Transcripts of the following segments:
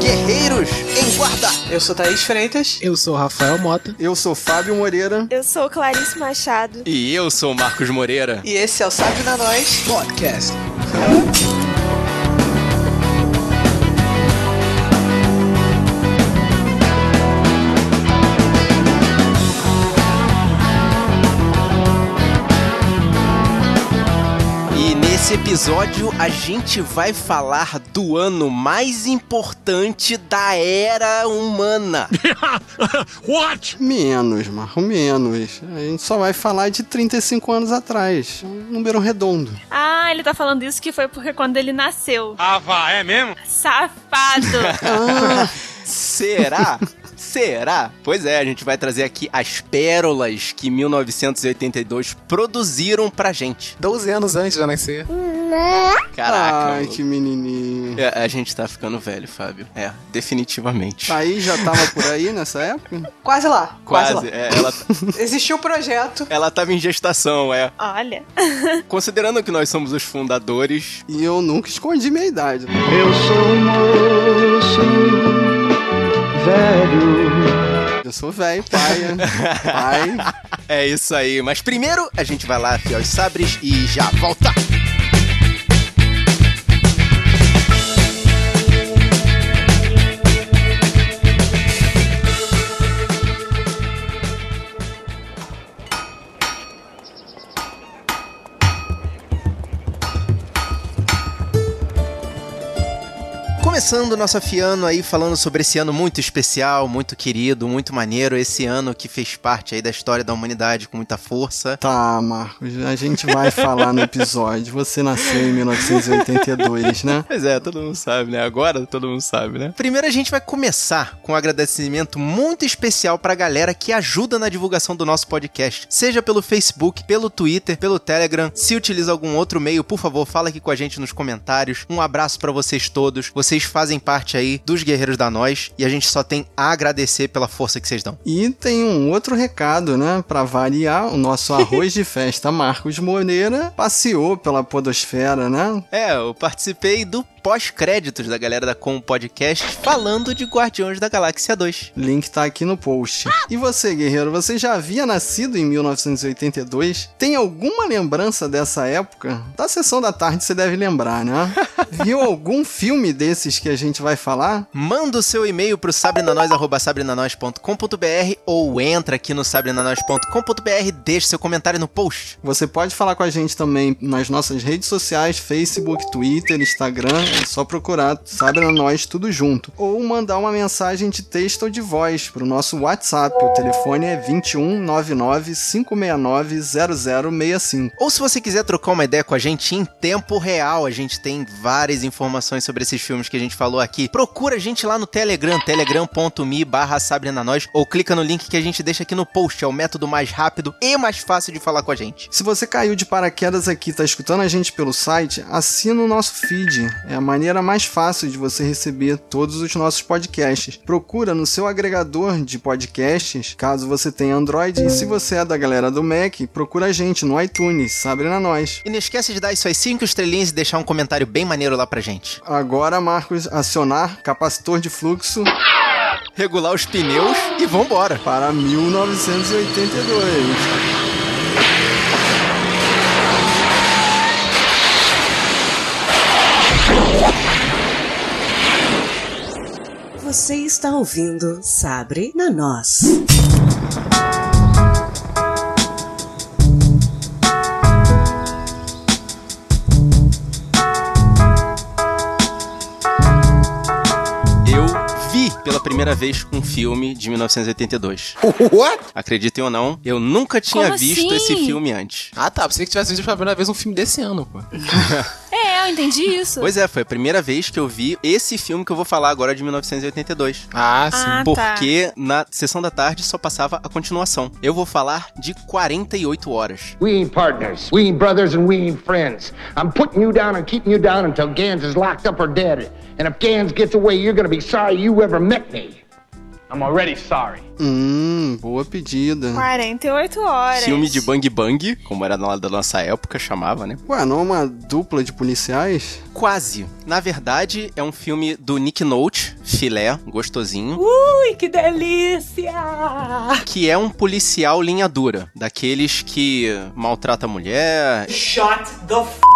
Guerreiros em Guarda. Eu sou Thaís Freitas. Eu sou Rafael Mota. Eu sou Fábio Moreira. Eu sou Clarice Machado. E eu sou Marcos Moreira. E esse é o Sabe na Nós Podcast. Nesse episódio a gente vai falar do ano mais importante da era humana. What? Menos, Marco, menos. A gente só vai falar de 35 anos atrás. Um número redondo. Ah, ele tá falando isso que foi porque quando ele nasceu. Ah, vá, é mesmo? Safado! Ah, Será? Será? Pois é, a gente vai trazer aqui as pérolas que 1982 produziram pra gente. 12 anos antes de eu nascer. Caraca. ai, que menininho. É, a gente tá ficando velho, Fábio. É, definitivamente. Aí já tava por aí nessa época? Quase lá. Quase, Quase. lá. é, ela, Existiu o projeto. ela tava em gestação, é. Olha. Considerando que nós somos os fundadores, E eu nunca escondi minha idade. Eu sou um moço velho. Eu sou velho, pai. pai. é isso aí. Mas primeiro a gente vai lá afiar os sabres e já volta. Começando nosso afiano aí falando sobre esse ano muito especial, muito querido, muito maneiro, esse ano que fez parte aí da história da humanidade com muita força. Tá, Marcos, a gente vai falar no episódio. Você nasceu em 1982, né? Pois é, todo mundo sabe, né? Agora todo mundo sabe, né? Primeiro a gente vai começar com um agradecimento muito especial pra galera que ajuda na divulgação do nosso podcast, seja pelo Facebook, pelo Twitter, pelo Telegram. Se utiliza algum outro meio, por favor, fala aqui com a gente nos comentários. Um abraço pra vocês todos. Vocês fazem parte aí dos Guerreiros da Nós e a gente só tem a agradecer pela força que vocês dão. E tem um outro recado, né? Pra variar, o nosso arroz de festa Marcos Moreira passeou pela podosfera, né? É, eu participei do pós-créditos da galera da Com Podcast falando de Guardiões da Galáxia 2. Link tá aqui no post. E você, guerreiro, você já havia nascido em 1982? Tem alguma lembrança dessa época? Da sessão da tarde você deve lembrar, né? Viu algum filme desses que a gente vai falar? Manda o seu e-mail pro sabrenanois.com.br ou entra aqui no sabrenanois.com.br e deixa seu comentário no post. Você pode falar com a gente também nas nossas redes sociais, Facebook, Twitter, Instagram, é só procurar Sabe na Nós tudo junto. Ou mandar uma mensagem de texto ou de voz pro nosso WhatsApp. O telefone é 2199 569 0065. Ou se você quiser trocar uma ideia com a gente em tempo real, a gente tem várias informações sobre esses filmes que a gente falou aqui. Procura a gente lá no Telegram, telegram.me barra sabrenanois, ou clica no link que a gente deixa aqui no post, é o método mais rápido e mais fácil de falar com a gente. Se você caiu de paraquedas aqui e tá escutando a gente pelo site, assina o nosso feed. É maneira mais fácil de você receber todos os nossos podcasts. Procura no seu agregador de podcasts, caso você tenha Android, e se você é da galera do Mac, procura a gente no iTunes, Sabe na Nós. E não esquece de dar suas 5 estrelinhas e deixar um comentário bem maneiro lá pra gente. Agora, Marcos, acionar capacitor de fluxo Regular os pneus e vambora. para 1982. Você está ouvindo Sabre na Nós. Pela primeira vez um filme de 1982. What? Acreditem ou não, eu nunca tinha Como visto assim? esse filme antes. Ah, tá. Pensei que tivesse visto pela primeira vez um filme desse ano, pô. É, eu entendi isso. Pois é, foi a primeira vez que eu vi esse filme que eu vou falar agora de 1982. Ah, sim. Ah, tá. Porque na sessão da tarde só passava a continuação. Eu vou falar de 48 horas. We ain't partners. We ain't brothers and we ain't friends. I'm putting you down and keeping you down until Gans is locked up or dead. And if Gans gets away, you're gonna be sorry you ever met me. I'm already sorry. Hum, boa pedida. 48 horas. Filme de Bang Bang, como era na da nossa época, chamava, né? Ué, não é uma dupla de policiais? Quase. Na verdade, é um filme do Nick Note, filé, gostosinho, Ui, que delícia! que é um policial linha dura, daqueles que maltrata a mulher, Shut the f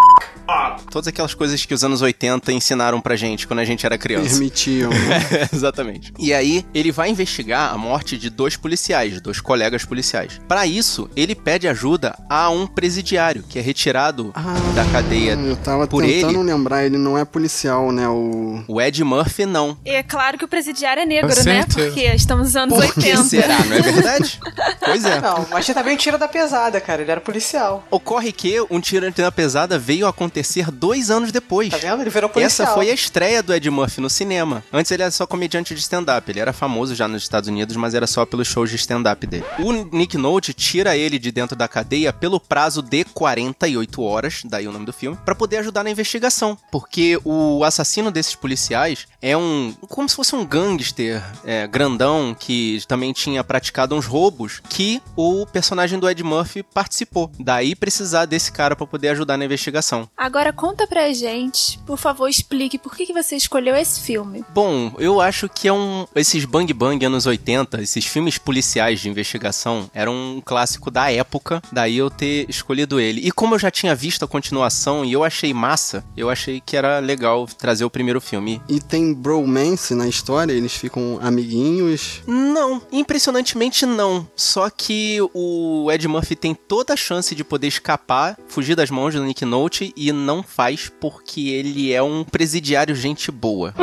up. todas aquelas coisas que os anos 80 ensinaram pra gente quando a gente era criança. Permitiam. né? Exatamente. E aí, ele vai investigar a morte de dois policiais, dois colegas policiais. Pra isso, ele pede ajuda a um presidiário que é retirado da cadeia Eu tava por tentando ele. lembrar, ele não é policial, né? O. O Ed Murphy não. E é claro que o presidiário é negro, Com né? certeza. Porque estamos nos anos Por que 80. será? Não é verdade? pois é. Não, mas também tira da pesada, cara. Ele era policial. Ocorre que um tiro na pesada veio a acontecer dois anos depois. Tá vendo? Ele virou policial. Essa foi a estreia do Ed Murphy no cinema. Antes ele era só comediante de stand-up. Ele era famoso já nos Estados Unidos, mas era só pelos shows de stand-up dele. O Nick Note tira ele de dentro da cadeia pelo prazo de 48 horas, daí o nome do filme, pra poder ajudar na investigação. Porque o assassino desses policiais é um. como se fosse um gangster é, grandão que também tinha praticado uns roubos que o personagem do Ed Murphy participou. Daí precisar desse cara pra poder ajudar na investigação. Agora conta pra gente, por favor, explique por que, que você escolheu esse filme. Bom, eu acho que é um. Esses Bang Bang anos 80, esses filmes policiais de investigação, eram um clássico da época, daí eu ter escolhido ele. E como eu já tinha visto a continuação e eu achei massa, eu achei que era legal trazer o primeiro filme. E tem bromance na história, eles ficam amiguinhos. Não, impressionantemente não. Só que o Ed Murphy tem toda a chance de poder escapar, fugir das mãos do Nick Note e não faz porque ele é um presidiário gente boa.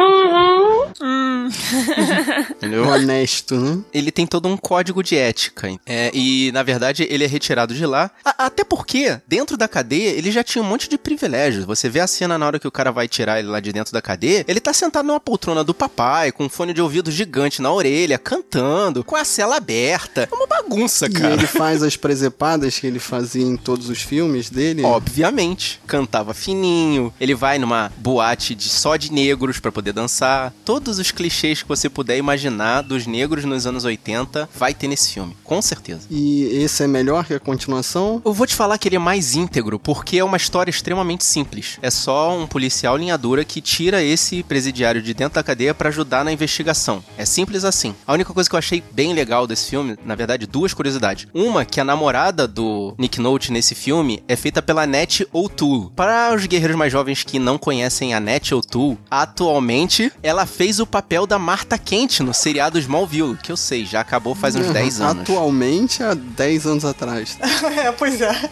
Entendeu? Honesto, né? ele tem todo um código de ética. É, e, na verdade, ele é retirado de lá. A- até porque, dentro da cadeia, ele já tinha um monte de privilégios. Você vê a cena na hora que o cara vai tirar ele lá de dentro da cadeia, ele tá sentado numa poltrona do papai, com um fone de ouvido gigante na orelha, cantando, com a cela aberta. É uma bagunça, E cara. ele faz as presepadas que ele fazia em todos os filmes dele. Obviamente, cantava fininho. Ele vai numa boate de só de negros pra poder dançar. Todos os clichês que você puder imaginar dos negros nos anos 80 vai ter nesse filme, com certeza. E esse é melhor que a continuação? Eu vou te falar que ele é mais íntegro, porque é uma história extremamente simples. É só um policial linha dura que tira esse presidiário de dentro da cadeia pra ajudar na investigação. É simples assim. A única coisa que eu achei bem legal desse filme, na verdade, duas curiosidades. Uma, que a namorada do Nick Note nesse filme é feita pela Net O'Toole. Para os guerreiros mais jovens que não conhecem a Net O'Toole, atualmente ela fez o papel da Marta Kent no seriado Smallville, que eu sei, já acabou faz uns 10 anos. Atualmente, há 10 anos atrás. é, pois é.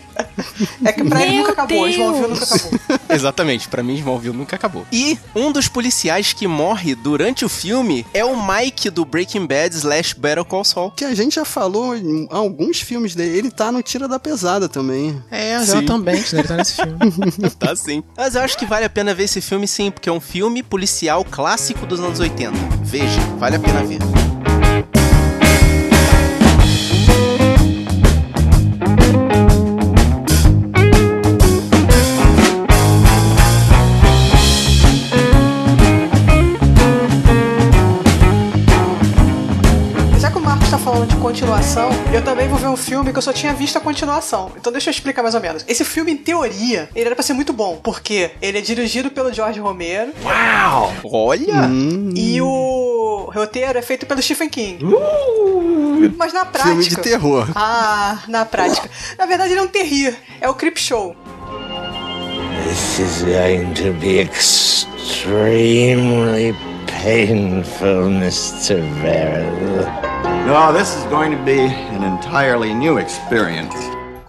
É que pra ele nunca acabou. Deus. Smallville nunca acabou. Exatamente, pra mim Smallville nunca acabou. E um dos policiais que morre durante o filme é o Mike do Breaking Bad slash Better Call Saul. Que a gente já falou em alguns filmes dele. Ele tá no Tira da Pesada também. É, Sim. exatamente, né? Ele tá nesse filme. tá sim. Mas eu acho que vale a pena ver esse filme sim, porque é um filme policial clássico dos anos 80. Veja, vale a pena ver. Eu também vou ver um filme que eu só tinha visto a continuação. Então deixa eu explicar mais ou menos. Esse filme, em teoria, ele era pra ser muito bom, porque ele é dirigido pelo George Romero Olha! Hum, e o roteiro é feito pelo Stephen King. Mas na prática. filme de terror. Ah, na prática. Na verdade, ele é um terrir. É o Creep Show. This is going to be extremely painful, Mr. Verrill. No, this is going to be an entirely new experience.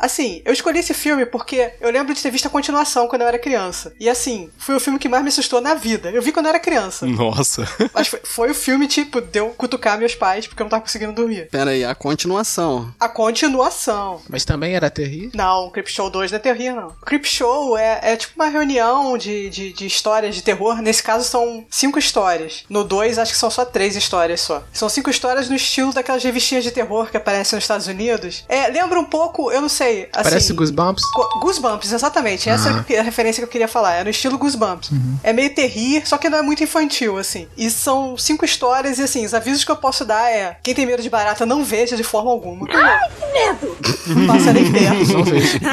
Assim, eu escolhi esse filme porque eu lembro de ter visto a continuação quando eu era criança. E assim, foi o filme que mais me assustou na vida. Eu vi quando eu era criança. Nossa. Mas foi, foi o filme, tipo, deu cutucar meus pais porque eu não tava conseguindo dormir. Pera aí, a continuação. A continuação. Mas também era terrível. Não, Creep Show 2 não é terror, não. Creep Show é, é tipo uma reunião de, de, de histórias de terror. Nesse caso são cinco histórias. No 2, acho que são só três histórias só. São cinco histórias no estilo daquelas revistinhas de terror que aparecem nos Estados Unidos. É, lembra um pouco, eu não sei, achei. Assim, Parece Goosebumps. Goosebumps, exatamente. Essa é a referência que eu queria falar. É no estilo Goosebumps. É meio terrir, só que não é muito infantil, assim. E são cinco histórias, e assim, os avisos que eu posso dar é: quem tem medo de barata, não veja de forma alguma. Ai, que medo! Não passa nem perto.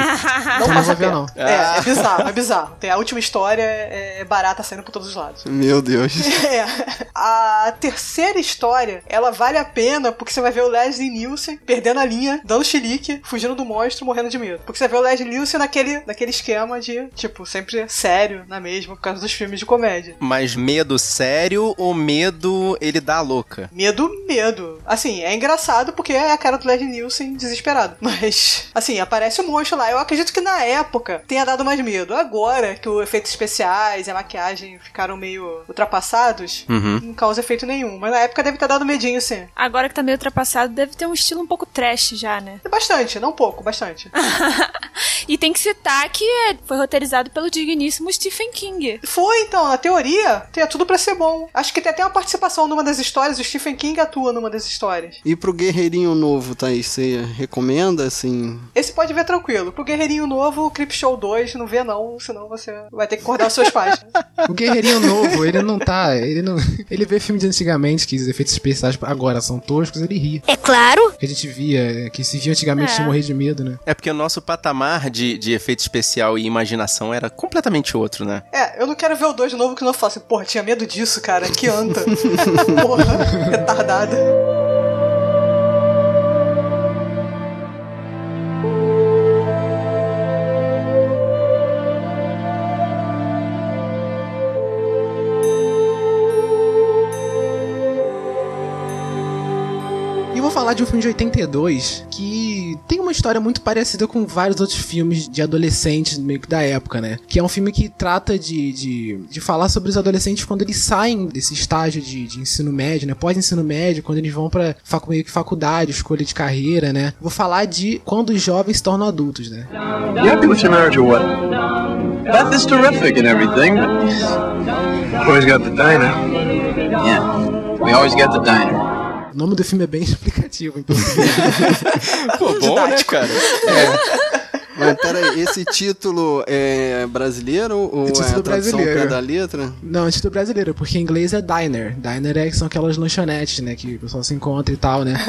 Não. Não passa perto. não. É, é bizarro, é bizarro. Tem a última história, é, é barata saindo por todos os lados. Meu Deus. É. A terceira história, ela vale a pena porque você vai ver o Leslie Nielsen perdendo a linha, dando chilique, fugindo do monstro, morrendo de medo. Porque você ver o Leslie Nielsen naquele, naquele esquema de, tipo, sempre sério na mesma, por causa dos filmes de comédia. Mas medo sério ou medo ele dá louca? Medo, medo. Assim, é engraçado porque é a cara do Leslie Nielsen desesperado. Mas, assim, aparece o monstro lá. Eu acredito que na época tenha dado mais medo. Agora que os efeitos especiais e a maquiagem ficaram meio ultrapassados, Uhum. não causa efeito nenhum. Mas na época deve ter dado medinho, sim. Agora que tá meio ultrapassado, deve ter um estilo um pouco trash já, né? Bastante, não pouco, bastante. E tem que citar que é- foi roteirizado pelo digníssimo Stephen King. Foi, então, na teoria, tem tudo pra ser bom. Acho que tem até uma participação numa das histórias, o Stephen King atua numa das histórias. E pro Guerreirinho Novo, Thaís, você recomenda, assim? Esse pode ver tranquilo. Pro Guerreirinho Novo, o Crip Show 2, não vê não, senão você vai ter que acordar os seus pais. O Guerreirinho Novo, ele não tá. Ele não. Ele vê filme de antigamente, que os efeitos especiais agora são toscos, ele ri. É claro! Que a gente via, que se via antigamente É. de morrer de medo, né? É porque o nosso patamar de, de efeito especial e imaginação era completamente outro, né? É, eu não quero ver o 2 de novo que não faço. Porra, tinha medo disso, cara. Que anta. Porra, retardada. Falar de um filme de 82 que tem uma história muito parecida com vários outros filmes de adolescentes meio que da época, né? Que é um filme que trata de, de, de falar sobre os adolescentes quando eles saem desse estágio de, de ensino médio, né? Pós-ensino médio, quando eles vão pra facu, meio que faculdade, escolha de carreira, né? Vou falar de quando os jovens se tornam adultos, né? Beth is terrific and everything, but always got the diner. Yeah, we always get the diner. O nome do filme é bem explicativo português. Pô, bom, né, cara? Mas peraí, esse título é brasileiro ou É título é a brasileiro. da letra? Não, é título brasileiro, porque em inglês é diner. Diner é, são aquelas lanchonetes, né? Que o pessoal se encontra e tal, né?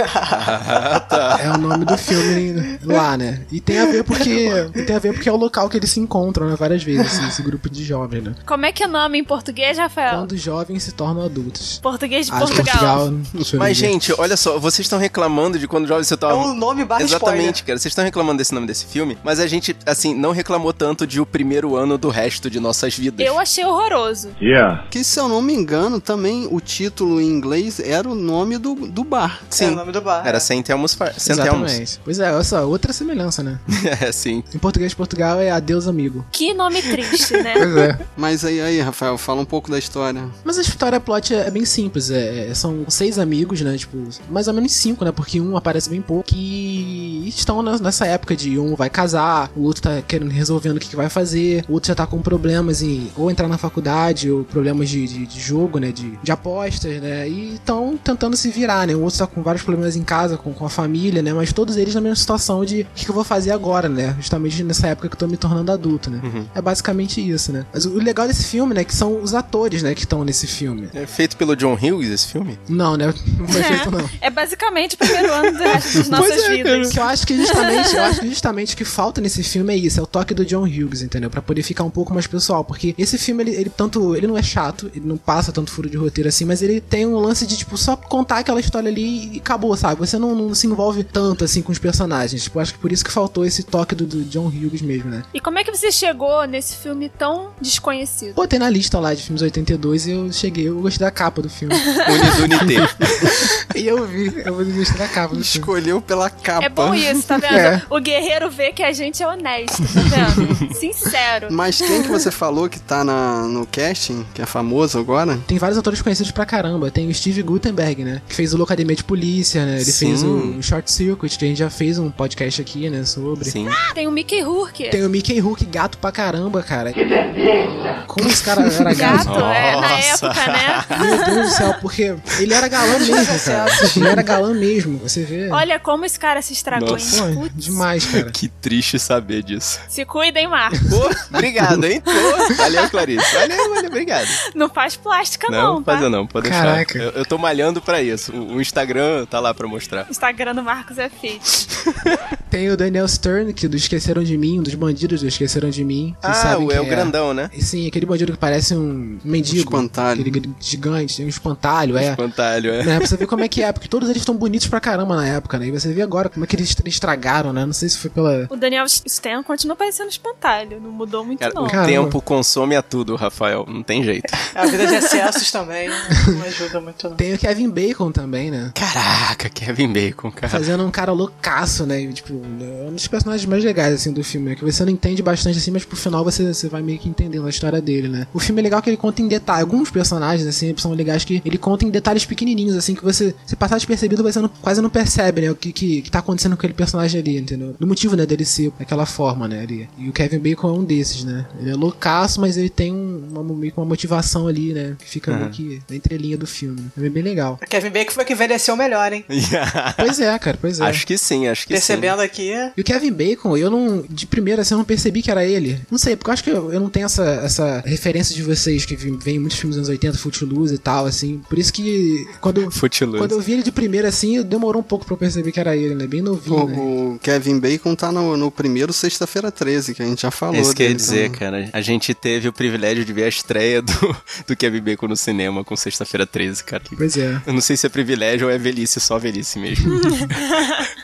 É o nome do filme lá, né? E tem a ver porque. E tem a ver porque é o local que eles se encontram, né? Várias vezes, esse, esse grupo de jovens, né? Como é que é o nome em português, Rafael? Quando jovens se tornam adultos. Português de Ah, Portugal. eu Mas, gente, olha só, vocês estão reclamando de quando jovens se É tornam. o nome barra Exatamente, spoiler. cara. Vocês estão reclamando desse nome desse filme, mas a gente, assim, não reclamou tanto de o primeiro ano do resto de nossas vidas. Eu achei horroroso. Yeah. Que se eu não me engano, também o título em inglês era o nome do, do bar. É o Sim. nome do bar. Era Saint Elmo's Fire. Saint Elmo's. Exatamente. Pois é, olha só, outra semelhança, né? é, sim. Em português de Portugal é Adeus Amigo. Que nome triste, né? Pois é. Mas aí, aí, Rafael, fala um pouco da história. Mas a história a plot é, é bem simples. É, é- são seis amigos, né? Tipo, mais ou menos cinco, né? Porque um aparece bem pouco. Que estão na- nessa época de um vai casar, o outro tá querendo resolvendo o que, que vai fazer, o outro já tá com problemas em ou entrar na faculdade, ou problemas de, de, de jogo, né? De, de apostas, né? E estão tentando se virar, né? O outro tá com vários problemas em casa, com, com a família, né? Mas todos eles na mesma situação de o que, que eu vou fazer agora, né? Justamente nessa época que eu tô me tornando adulto, né? É basicamente isso, né? Mas o legal desse filme, né? Que são os atores, né? Que estão nesse filme. É feito pelo John Hughes esse filme? Não, né? Não foi feito, não. É basicamente o primeiro ano do resto das nossas Pois é, vidas. Que eu acho que justamente, eu acho que justamente que falta nesse filme é isso, é o toque do John Hughes, entendeu? Pra poder ficar um pouco mais pessoal, porque esse filme ele, ele tanto, ele não é chato, ele não passa tanto furo de roteiro assim, mas ele tem um lance de tipo só contar aquela história ali e acabou, sabe? Você não, não se envolve tanto assim com os personagens. Tipo, acho que por isso que faltou esse toque do, do John Hughes mesmo, né? E como é que você chegou nesse filme tão desconhecido? Botei na lista lá de filmes 82 e eu cheguei, eu gostei da capa do filme. Unidunité. e eu vi, eu gostei da capa do filme. Escolheu pela capa. É bom isso, tá vendo? É. O guerreiro vê que a gente é honesto, tá vendo? Sincero. Mas quem que você falou que tá na, no casting, que é famoso agora? Tem vários atores conhecidos pra caramba. Tem o Steve Gutenberg, né? Que fez o Locademia de Polícia, né? Ele Sim. fez o Short Circuit, que a gente já fez um podcast aqui, né? Sobre. Sim. Tem o Mickey Rourke. Tem o Mickey Rourke, gato pra caramba, cara. Que beleza! Como esse cara era gato? Gato, é, na Nossa. época, né? Meu Deus do céu, porque ele era galã mesmo, cara. Ele era galã mesmo, você vê. Olha como esse cara se estragou. Nossa. Pô, demais, cara. Que triste saber disso. Se cuidem, Marcos. Pô, obrigado, hein? Pô, valeu, Clarice. Valeu, valeu, obrigado. Não faz plástica, Não, não, tá? fazer não, pode deixar. Caraca. Eu, eu tô malhando pra isso. O, o Instagram tá lá pra mostrar. Instagram do Marcos é fit. Tem o Daniel Stern, que do Esqueceram de Mim, um dos bandidos do Esqueceram de Mim. Ah, sabem o, é o grandão, né? Sim, aquele bandido que parece um mendigo. espantalho. Aquele gigante, um espantalho, é. Espantalho, é. Né, pra você ver como é que é, porque todos eles estão bonitos pra caramba na época, né? E você vê agora como é que eles estragaram, né? Não sei se foi pela. O Daniel Stan continua parecendo espantalho. Não mudou muito, Cara, não. o Caramba. tempo consome a tudo, Rafael. Não tem jeito. A vida de excessos também não ajuda muito, não. Tem o Kevin Bacon também, né? Caraca, Kevin Bacon, cara. Fazendo um cara loucaço, né? Tipo, é um dos personagens mais legais, assim, do filme, né? Que você não entende bastante, assim, mas pro final você, você vai meio que entendendo a história dele, né? O filme é legal que ele conta em detalhe. Alguns personagens, assim, são legais que ele conta em detalhes pequenininhos, assim, que você, se passar despercebido, você não- quase não percebe, né? O que, que, que tá acontecendo com aquele personagem ali, entendeu? Do motivo, né, dele ser daquela forma, né? Ali. E o Kevin Bacon é um desses, né? Ele é loucaço, mas ele tem um- uma, meio que uma motivação ali, né? Que fica meio que na entrelinha do filme. É bem legal. O Kevin Bacon foi que envelheceu melhor, hein? Pois é, cara, pois é. Acho que sim, acho que Percebendo aqui. E o Kevin Bacon, eu não. De primeira, assim, eu não percebi que era ele. Não sei, porque eu acho que eu, eu não tenho essa, essa referência de vocês que vem vem em muitos filmes dos anos 80, Footloose e tal, assim. Por isso que. Quando, sim. Footloose. quando eu vi ele de primeira, assim, demorou um pouco pra eu perceber que era ele, né? Bem novinho. né? O, o Kevin Bacon tá no, no primeiro Sexta-feira 13, que a gente já falou. Isso que eu ia dele dizer, também. cara. A gente teve o privilégio de ver a estreia do, do Kevin Bacon no cinema com Sexta-feira 13, cara. Pois é. Eu não sei se é privilégio ou é velhice, só velhice mesmo.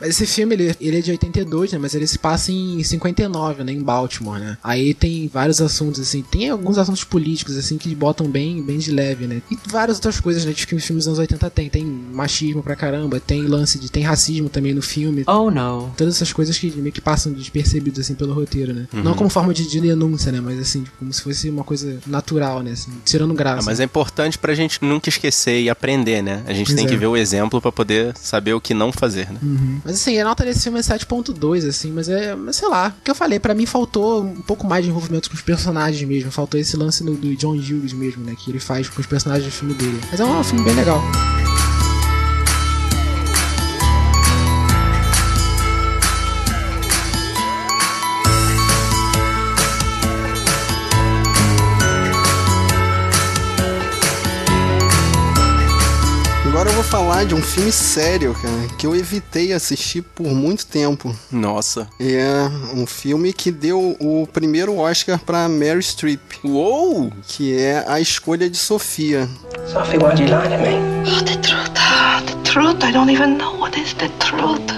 Mas esse filme, ele, ele é de 82, né? Mas ele se passa em 59, né? Em Baltimore, né? Aí tem vários assuntos, assim. Tem alguns assuntos políticos, assim, que botam bem, bem de leve, né? E várias outras coisas, né? Que os filmes dos anos 80 tem. Tem machismo pra caramba, tem lance de... Tem racismo também no filme. Oh no. Todas essas coisas que meio que passam despercebidos, assim, pelo roteiro, né? Uhum. Não como forma de, de denúncia, né? Mas, assim, como se fosse uma coisa natural, né? Assim, tirando graça. Ah, mas é importante pra gente nunca esquecer e aprender, né? A gente Pois tem é. que ver o exemplo pra poder saber o que não fazer, né? Uhum. Mas assim, a nota desse filme é 7.2, assim, mas é, mas sei lá, o que eu falei, pra mim faltou um pouco mais de envolvimento com os personagens mesmo, faltou esse lance do, do John Hughes mesmo, né, que ele faz com os personagens do filme dele. Mas é um filme bem legal. Falar de um filme sério, cara, que eu evitei assistir por muito tempo. Nossa. É um filme que deu o primeiro Oscar pra Mary Streep. Uou! Que é A Escolha de Sofia. Sophie, why'd you lie to me? Oh, the truth. Ah, the truth. I don't even know what is the truth.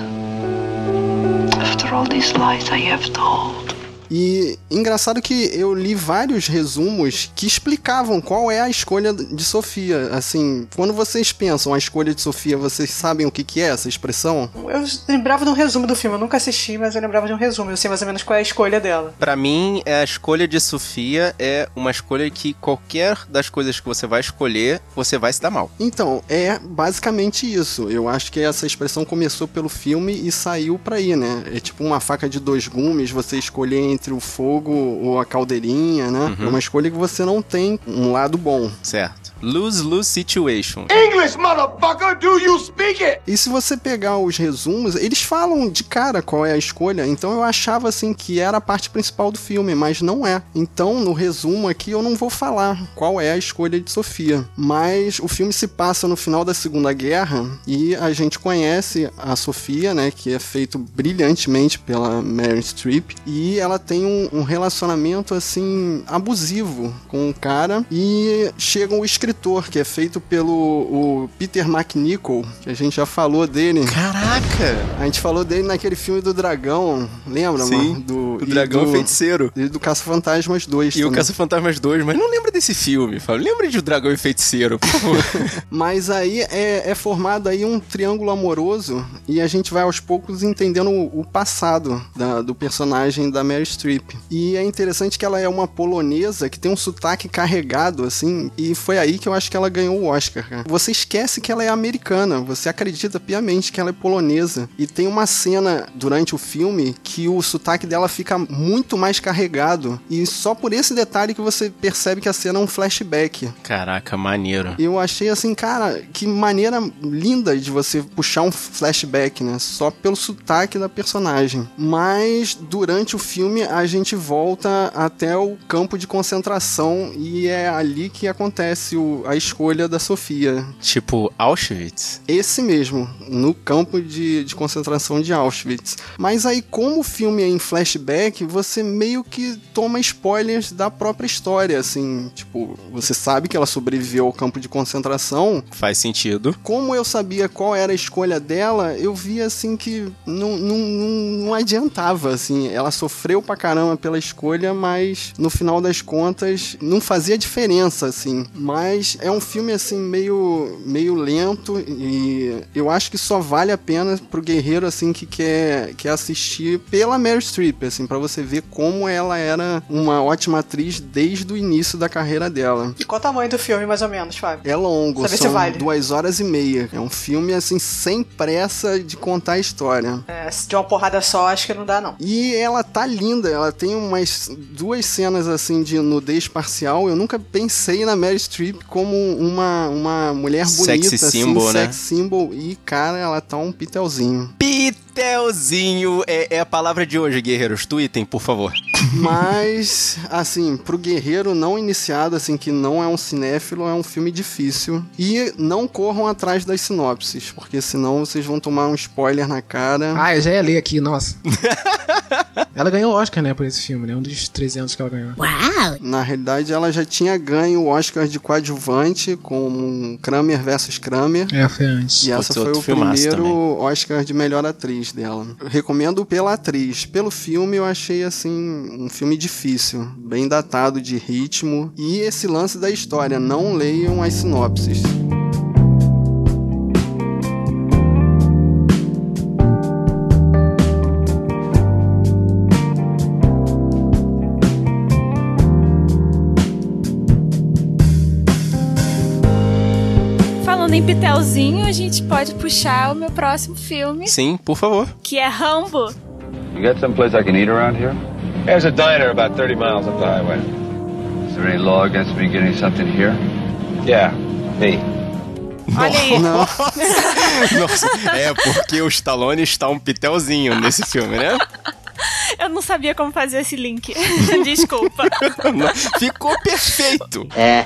After all these lies I have told. E engraçado que eu li vários resumos que explicavam qual é a escolha de Sofia. Assim, quando vocês pensam a escolha de Sofia, vocês sabem o que, que é essa expressão? Eu lembrava de um resumo do filme. Eu nunca assisti, mas eu lembrava de um resumo. Eu sei mais ou menos qual é a escolha dela. Pra mim, a escolha de Sofia é uma escolha que qualquer das coisas que você vai escolher, você vai se dar mal. Então, é basicamente isso. Eu acho que essa expressão começou pelo filme e saiu pra aí, né? É tipo uma faca de dois gumes, você escolher entre o fogo ou a caldeirinha, né? Uhum. É uma escolha que você não tem um lado bom. Certo. Lose-lose situation. English, motherfucker, do you speak it? E se você pegar os resumos, eles falam de cara qual é a escolha. Então eu achava assim que era a parte principal do filme, mas não é. Então no resumo aqui eu não vou falar qual é a escolha de Sofia. Mas o filme se passa no final da Segunda Guerra e a gente conhece a Sofia, né, que é feito brilhantemente pela Mary Streep e ela tem um, um relacionamento assim abusivo com o cara e chega o escritor que é feito pelo o Peter McNichol, que a gente já falou dele. Caraca! A gente falou dele naquele filme do dragão, lembra, Sim, mano? Do, O e Dragão do, Feiticeiro. E do Caça-Fantasmas 2 E o também. Caça-Fantasmas 2, mas não lembra desse filme, Fábio. Lembra de O Dragão e Feiticeiro, por favor. Mas aí é, é formado aí um triângulo amoroso e a gente vai aos poucos entendendo o, o passado da- do personagem da Mary Streep. E é interessante que ela é uma polonesa que tem um sotaque carregado, assim, e foi aí que eu acho que ela ganhou o Oscar, cara. Você esquece que ela é americana, você acredita piamente que ela é polonesa. E tem uma cena durante o filme que o sotaque dela fica muito mais carregado. E só por esse detalhe que você percebe que a cena é um flashback. Caraca, maneiro. Eu achei assim, cara, que maneira linda de você puxar um flashback, né? Só pelo sotaque da personagem. Mas durante o filme a gente volta até o campo de concentração e é ali que acontece o, a escolha da Sofia. Tipo Auschwitz? Esse mesmo, no campo de, de concentração de Auschwitz. Mas aí, como o filme é em flashback, você meio que toma spoilers da própria história, assim. Tipo, você sabe que ela sobreviveu ao campo de concentração. Faz sentido. Como eu sabia qual era a escolha dela, eu vi assim que não, não, não, não adiantava, assim. Ela sofreu pra caramba pela escolha, mas no final das contas não fazia diferença, assim. Mas é um filme, assim, meio, meio lento e eu acho que só vale a pena pro guerreiro, assim, que quer, quer assistir pela Mary Streep, assim, para você ver como ela era uma ótima atriz desde o início da carreira dela. E qual o tamanho do filme, mais ou menos, Fábio? É longo, Saber são vale. duas horas e meia. É um filme, assim, sem pressa de contar a história. É, se de uma porrada só, acho que não dá, não. E ela tá linda, ela tem umas duas cenas assim de nudez parcial. Eu nunca pensei na Mary Streep como uma, uma mulher bonita, Sexy assim, symbol, né? sex symbol. E, cara, ela tá um pitelzinho. Pitelzinho é, é a palavra de hoje, guerreiros. Tweetem, por favor. Mas, assim, pro guerreiro não iniciado, assim, que não é um cinéfilo, é um filme difícil. E não corram atrás das sinopses, porque senão vocês vão tomar um spoiler na cara. Ah, eu já ia ler aqui, nossa. ela ganhou o Oscar, né, por esse filme, né? Um dos 300 que ela ganhou. Uau! Na realidade, ela já tinha ganho o Oscar de coadjuvante com Kramer versus Kramer. É, foi antes. E essa Putz, foi o primeiro também. Oscar de melhor atriz dela. Eu recomendo pela atriz. Pelo filme, eu achei assim um filme difícil, bem datado de ritmo e esse lance da história. Não leiam as sinopses. Falando em Pitelzinho, a gente pode puxar o meu próximo filme, Sim, por favor. que é Rambo. You got someplace I can eat around here? There's a diner about 30 miles up the highway. Is there any law against me getting something here? Yeah, me. Olha aí. Nossa, é porque o Stallone está um pitelzinho nesse filme, né? Eu não sabia como fazer esse link. Desculpa. Ficou perfeito. É.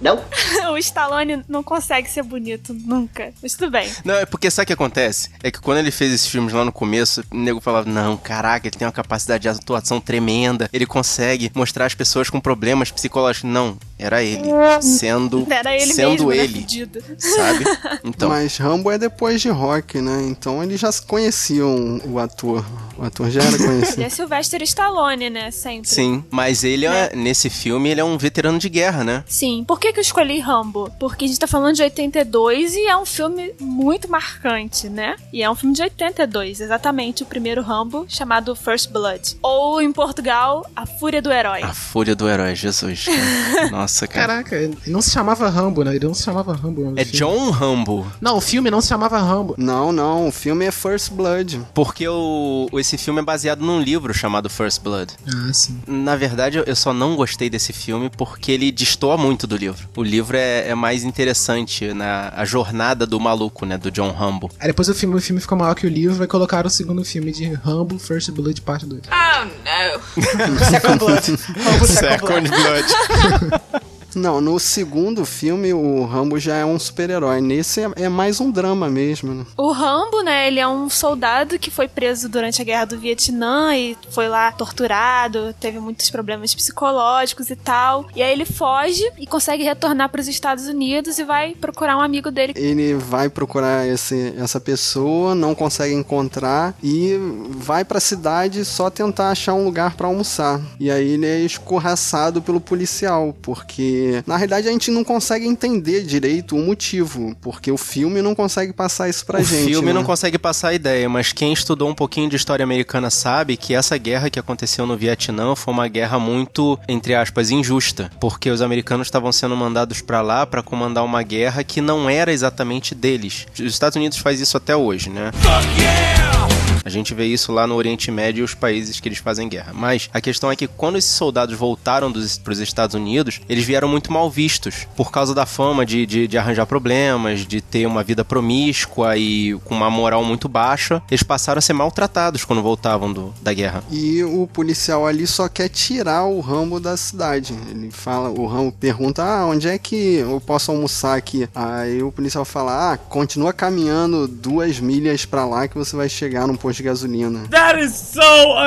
Não? o Stallone não consegue ser bonito nunca. Mas tudo bem. Não, é porque sabe o que acontece? É que quando ele fez esses filmes lá no começo, o nego falava: Não, caraca, ele tem uma capacidade de atuação tremenda, ele consegue mostrar as pessoas com problemas psicológicos. Não, era ele. Sendo, Era ele sendo mesmo, né, ele. fudido. Sabe? Então. Mas Rambo é depois de Rock, né? Então eles já conheciam o ator. O ator já era Ele conhecido. é Sylvester Stallone, né? Sempre. Sim, mas ele é, nesse filme, ele é um veterano de guerra, né? Sim. Por que, que eu escolhi Rambo? Porque a gente tá falando de 82 e é um filme muito marcante, né? E é um filme de 82, exatamente o primeiro Rambo, chamado First Blood. Ou, em Portugal, A Fúria do Herói. A fúria do herói, Jesus. cara. Nossa, cara. Caraca, ele não se chamava Rambo, né? Ele não se chamava Rambo. no É filme. John Rambo. Não, o filme não se chamava Rambo. Não, não, o filme é First Blood. Porque o, esse filme é baseado num livro chamado First Blood. Ah, sim. Na verdade, eu- eu só não gostei desse filme porque ele destoa muito do livro. O livro é, é mais interessante na a jornada do maluco, né? Do John Rambo. Aí depois o filme, o filme ficou maior que o livro e colocaram o segundo filme de Rambo First Blood Parte 2. Oh, não. Second Blood. Rambo Second Blood. Blood. Não, no segundo filme o Rambo já é um super-herói. Nesse é, é mais um drama mesmo, né? O Rambo, né, ele é um soldado que foi preso durante a guerra do Vietnã e foi lá torturado, teve muitos problemas psicológicos e tal. E aí ele foge e consegue retornar para os Estados Unidos e vai procurar um amigo dele. Ele vai procurar esse, essa pessoa, não consegue encontrar e vai pra cidade só tentar achar um lugar pra almoçar. E aí ele é escorraçado pelo policial, porque porque na realidade a gente não consegue entender direito o motivo, porque o filme não consegue passar isso pra o gente. O filme né? não consegue passar a ideia, mas quem estudou um pouquinho de história americana sabe que essa guerra que aconteceu no Vietnã foi uma guerra muito, entre aspas, injusta, porque os americanos estavam sendo mandados para lá para comandar uma guerra que não era exatamente deles. Os Estados Unidos faz isso até hoje, né? Fuck yeah! A gente vê isso lá no Oriente Médio e os países que eles fazem guerra. Mas a questão é que quando esses soldados voltaram para os Estados Unidos, eles vieram muito mal vistos por causa da fama de, de, de, arranjar problemas, de ter uma vida promíscua e com uma moral muito baixa. Eles passaram a ser maltratados quando voltavam do, da guerra. E o policial ali só quer tirar o Rambo da cidade. Ele fala, o Rambo pergunta: Ah, onde é que eu posso almoçar aqui? Aí o policial fala: Ah, continua caminhando duas milhas para lá que você vai chegar num posto de gasolina. That is so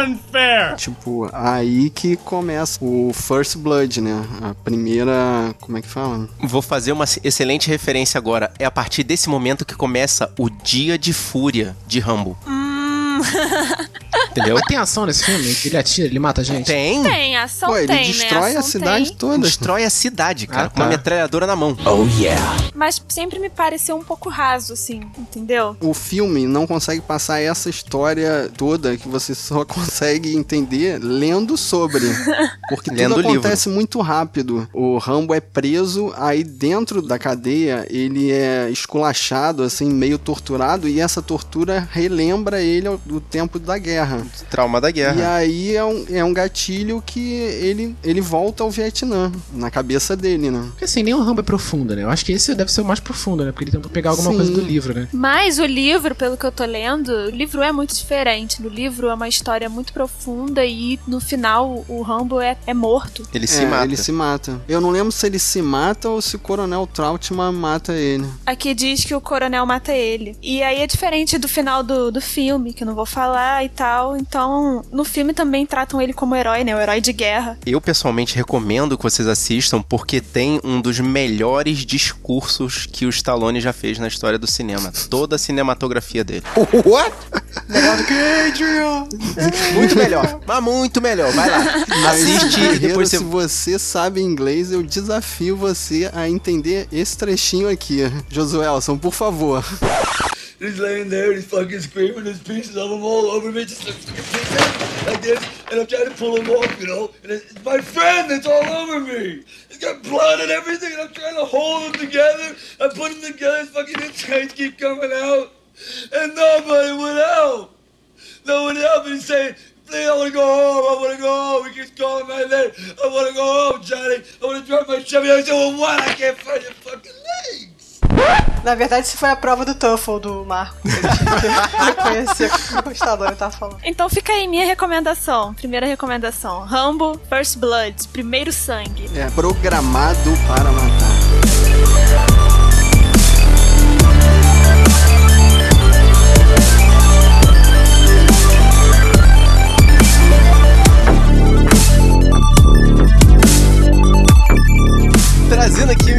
unfair! Tipo, aí que começa o First Blood, né? A primeira. Como é que fala? Vou fazer uma excelente referência agora. É a partir desse momento que começa o Dia de Fúria de Rambo. Hum. Entendeu? Mas tem ação nesse filme? Ele atira, ele mata a gente? Tem. Tem, ação Pô, ele tem, destrói né? a Ação cidade tem. toda. Destrói a cidade, cara, Ah, com uma tá. metralhadora na mão. Oh, yeah. Mas sempre me pareceu um pouco raso, assim, entendeu? O filme não consegue passar essa história toda que você só consegue entender lendo sobre. Porque Lendo tudo o livro. acontece muito rápido. O Rambo é preso, aí dentro da cadeia ele é esculachado, assim, meio torturado, e essa tortura relembra ele do tempo da guerra. Trauma da E guerra. aí é um, é um gatilho que ele, ele volta ao Vietnã, na cabeça dele, né? Porque assim, nem o Rambo é profundo, né? Eu acho que esse deve ser o mais profundo, né? Porque ele tentou pegar alguma Sim. coisa do livro, né? Mas o livro, pelo que eu tô lendo, o livro é muito diferente. No livro é uma história muito profunda e no final o Rambo é, é morto. Ele se É, mata. Ele se mata. Eu não lembro se ele se mata ou se o Coronel Trautmann mata ele. Aqui diz que o coronel mata ele. E aí é diferente do final do, do filme, que eu não vou falar e tal. Então, no filme também tratam ele como herói, né? O herói de guerra. Eu pessoalmente recomendo que vocês assistam porque tem um dos melhores discursos que o Stallone já fez na história do cinema. Toda a cinematografia dele. What? Melhor do que Adrian. Muito melhor. Mas muito melhor. Vai lá. Assiste e depois você. se você sabe inglês, eu desafio você a entender esse trechinho aqui. Josuelson, por favor. He's laying there and he's fucking screaming. There's pieces of him all over me, just like, this. And I'm trying to pull him off, you know. And it's, my friend that's all over me. He's got blood and everything, and I'm trying to hold him together. I put him together, his fucking insides keep coming out. And nobody would help. No one helped. And he's saying, Please, I want to go home. I want to go home. He keeps calling my name. I want to go home, Johnny. I want to drive my Chevy. I said, Well, what? I can't find your fucking legs. Na verdade, isso foi a prova do TOEFL do Marco. Ele reconhecer o que o Stallone tava falando. Então fica aí minha recomendação. Primeira recomendação: Rambo First Blood, primeiro sangue. É programado para matar.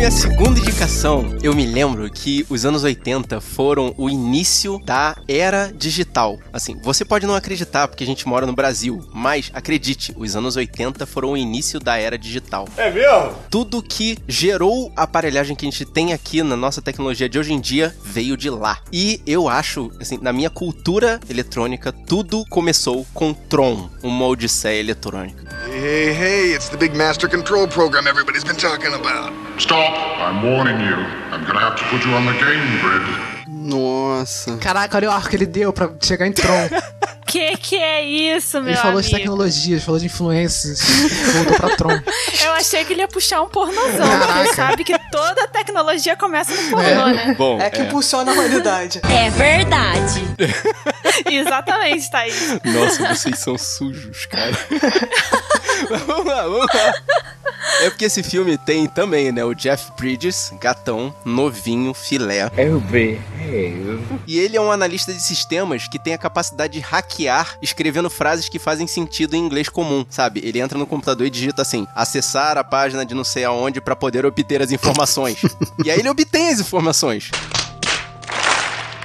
Minha segunda indicação, eu me lembro que os anos 80 foram o início da era digital. Assim, você pode não acreditar porque a gente mora no Brasil, mas acredite, os anos 80 foram o início da era digital. É mesmo? Tudo que gerou a aparelhagem que a gente tem aqui na nossa tecnologia de hoje em dia veio de lá. E eu acho, assim, na minha cultura eletrônica, tudo começou com Tron, uma odisseia eletrônica. Hey, hey, it's the big master control program everybody's been talking about. Stop! I'm warning you. I'm gonna have to put you on the game grid. Nossa. Caraca, olha o arco que ele deu pra chegar em Tron. Que que é isso, meu ele falou de amigo? tecnologia, ele falou de influências, voltou pra Tron. Eu achei que ele ia puxar um pornozão, Caraca. porque sabe que toda tecnologia começa no pornô, né? Bom, É que impulsiona a humanidade. É verdade. Exatamente, Thaís. Nossa, vocês são sujos, cara. vamos lá, vamos lá. É porque esse filme tem também, né? O Jeff Bridges, gatão, novinho, filé. Eu behave. E ele é um analista de sistemas que tem a capacidade de hackear escrevendo frases que fazem sentido em inglês comum, sabe? Ele entra no computador e digita assim: acessar a página de não sei aonde pra poder obter as informações. e aí ele obtém as informações.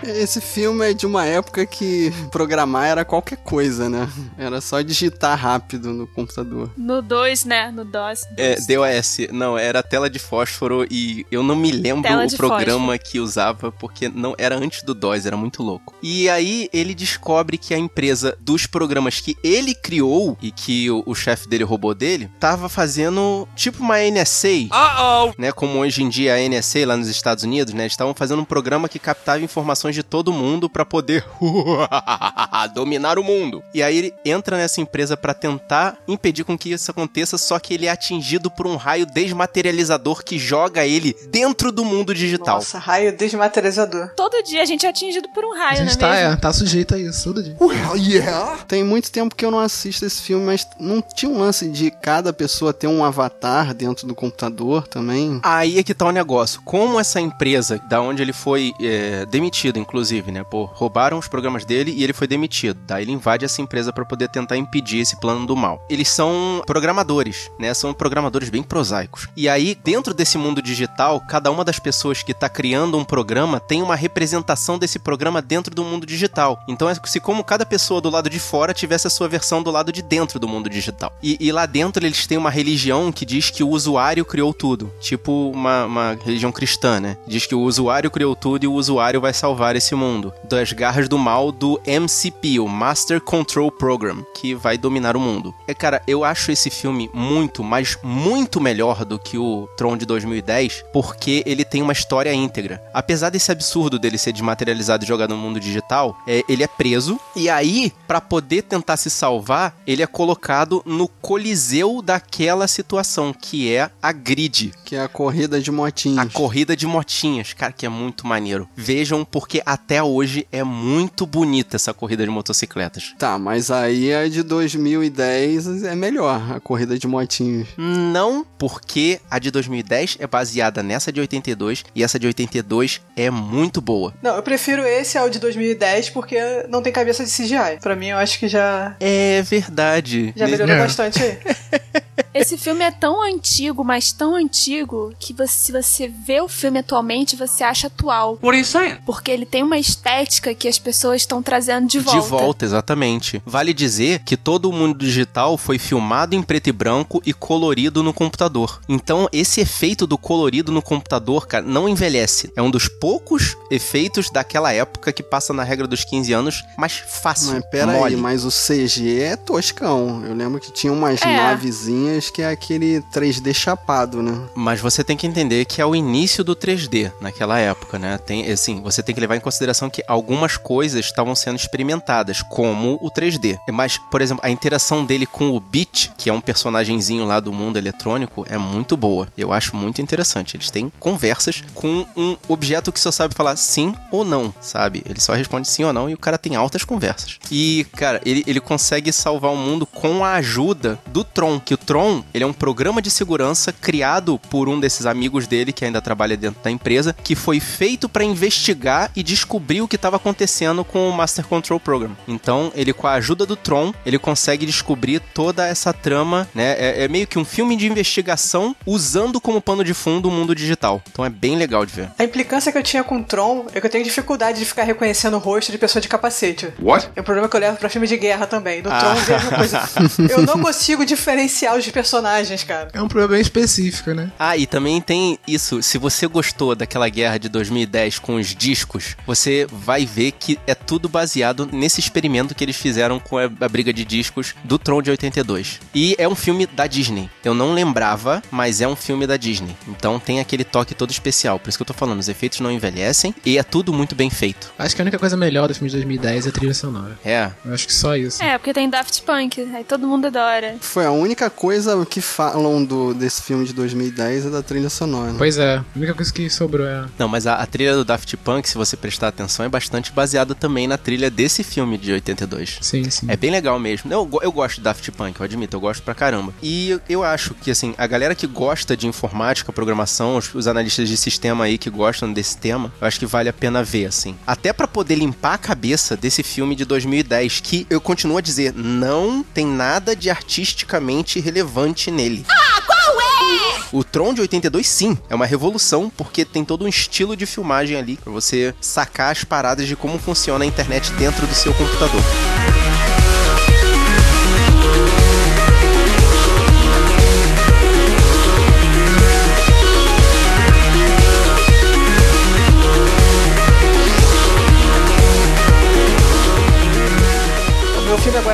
Esse filme é de uma época que programar era qualquer coisa, né? Era só digitar rápido no computador. No 2, né? No DOS. É, DOS. Não, era tela de fósforo e eu não me lembro Tela o programa fósforo. que usava, porque não era antes do DOS, era muito louco. E aí ele descobre que a empresa dos programas que ele criou e que o, o chefe dele roubou dele, tava fazendo tipo uma NSA. Uh-oh! Né, como hoje em dia a NSA lá nos Estados Unidos, né? Eles estavam fazendo um programa que captava informações de todo mundo pra poder dominar o mundo. E aí ele entra nessa empresa pra tentar impedir com que isso aconteça, só que ele é atingido por um raio desmaterializador que joga ele dentro do mundo digital. Nossa, raio desmaterializador. Todo dia a gente é atingido por um A raio, gente não é tá, mesmo? é, tá sujeito a isso todo dia. Well, yeah. Tem muito tempo que eu não assisto esse filme, mas não tinha um lance de cada pessoa ter um avatar dentro do computador também? Aí é que tá o negócio. Como essa empresa, da onde ele foi é, demitido, inclusive, né? Pô, roubaram os programas dele e ele foi demitido. Daí ele invade essa empresa pra poder tentar impedir esse plano do mal. Eles são programadores, né? São programadores bem prosaicos. E aí, dentro desse mundo digital, cada uma das pessoas que tá criando um programa tem uma representação desse programa dentro do mundo digital. Então é se como cada pessoa do lado de fora tivesse a sua versão do lado de dentro do mundo digital. E, e lá dentro eles têm uma religião que diz que o usuário criou tudo. Tipo uma, uma religião cristã, né? Diz que o usuário criou tudo e o usuário vai salvar esse mundo. Das garras do mal do MCP, o Master Control Program, que vai dominar o mundo. É, cara, eu acho esse filme muito, mas muito melhor do que o Tron de 2010, porque ele tem uma história íntegra. Apesar desse absurdo dele ser desmaterializado e jogado no mundo digital, é, ele é preso e aí, pra poder tentar se salvar, ele é colocado no coliseu daquela situação, que é a grid. Que é a corrida de motinhas. A corrida de motinhas, cara, que é muito maneiro. Vejam, porque até hoje é muito bonita essa corrida de motocicletas. Tá, mas aí a de 2010 é melhor, a corrida de motinhas. Não, porque a de 2010 é baseada nessa de 82 e essa de 82 é muito boa. Não, eu prefiro esse ao de 2010 porque não tem cabeça de CGI. Pra mim, eu acho que já, É verdade. já melhorou É. bastante aí. Esse filme é tão antigo, mas tão antigo, que você- se você vê o filme atualmente, você acha atual. What are you saying? Porque ele tem uma estética que as pessoas estão trazendo de volta. De volta, exatamente. Vale dizer que todo o mundo digital foi filmado em preto e branco e colorido no computador. Então, esse efeito do colorido no computador, cara, não envelhece. É um dos poucos efeitos daquela época que passa na regra dos 15 anos, mas fácil. Mas pera mole. aí, mas o CG é toscão. Eu lembro que tinha umas É. navezinhas que é aquele 3D chapado, né? Mas você tem que entender que é o início do 3D naquela época, né? Tem, assim, você tem que levar em consideração que algumas coisas estavam sendo experimentadas, como o 3D. Mas, por exemplo, a interação dele com o Beat, que é um personagemzinho lá do mundo eletrônico, é muito boa. Eu acho muito interessante. Eles têm conversas com um objeto que só sabe falar sim ou não, sabe? Ele só responde sim ou não e o cara tem altas conversas. E, cara, ele, ele consegue salvar o mundo com a ajuda do Tron, que o Tron, ele é um programa de segurança criado por um desses amigos dele que ainda trabalha dentro da empresa, que foi feito pra investigar e descobrir o que estava acontecendo com o Master Control Program. Então, ele com a ajuda do Tron, ele consegue descobrir toda essa trama, né? É, é meio que um filme de investigação usando como pano de fundo o mundo digital. Então é bem legal de ver. A implicância que eu tinha com o Tron é que eu tenho dificuldade de ficar reconhecendo o rosto de pessoa de capacete. What? É um problema que eu levo pra filme de guerra também. No Ah. Tron, mesma coisa. Eu não consigo diferenciar os personagens, cara. É um problema bem específico, né? Ah, e também tem isso. Se você gostou daquela guerra de 2010 com os discos, você vai ver que é tudo baseado nesse experimento que eles fizeram com a, a briga de discos do Tron de 82. E é um filme da Disney. Eu não lembrava, mas é um filme da Disney. Então tem aquele toque todo especial. Por isso que eu tô falando, os efeitos não envelhecem e é tudo muito bem feito. Acho que a única coisa melhor do filme de 2010 é a trilha sonora. É. Eu acho que só isso. É, porque tem Daft Punk, aí todo mundo adora. Foi a única coisa que falam do, desse filme de 2010 é da trilha sonora. né? Pois é, a única coisa que sobrou é. Não, mas a, a trilha do Daft Punk, se você prestar atenção, é bastante baseada também na trilha desse filme de 82. Sim, sim. É bem legal mesmo. Eu, eu gosto de Daft Punk, eu admito, eu gosto pra caramba. E eu, eu acho que, assim, a galera que gosta de informática, programação, os, os analistas de sistema aí que gostam desse tema, eu acho que vale a pena ver, assim. Até pra poder limpar a cabeça desse filme de 2010, que eu continuo a dizer, não tem nada de artisticamente relevante nele. Ah, qual é? O Tron de 82, sim, é uma revolução, porque tem todo um estilo de filmagem ali pra você sacar as paradas de como funciona a internet dentro do seu computador.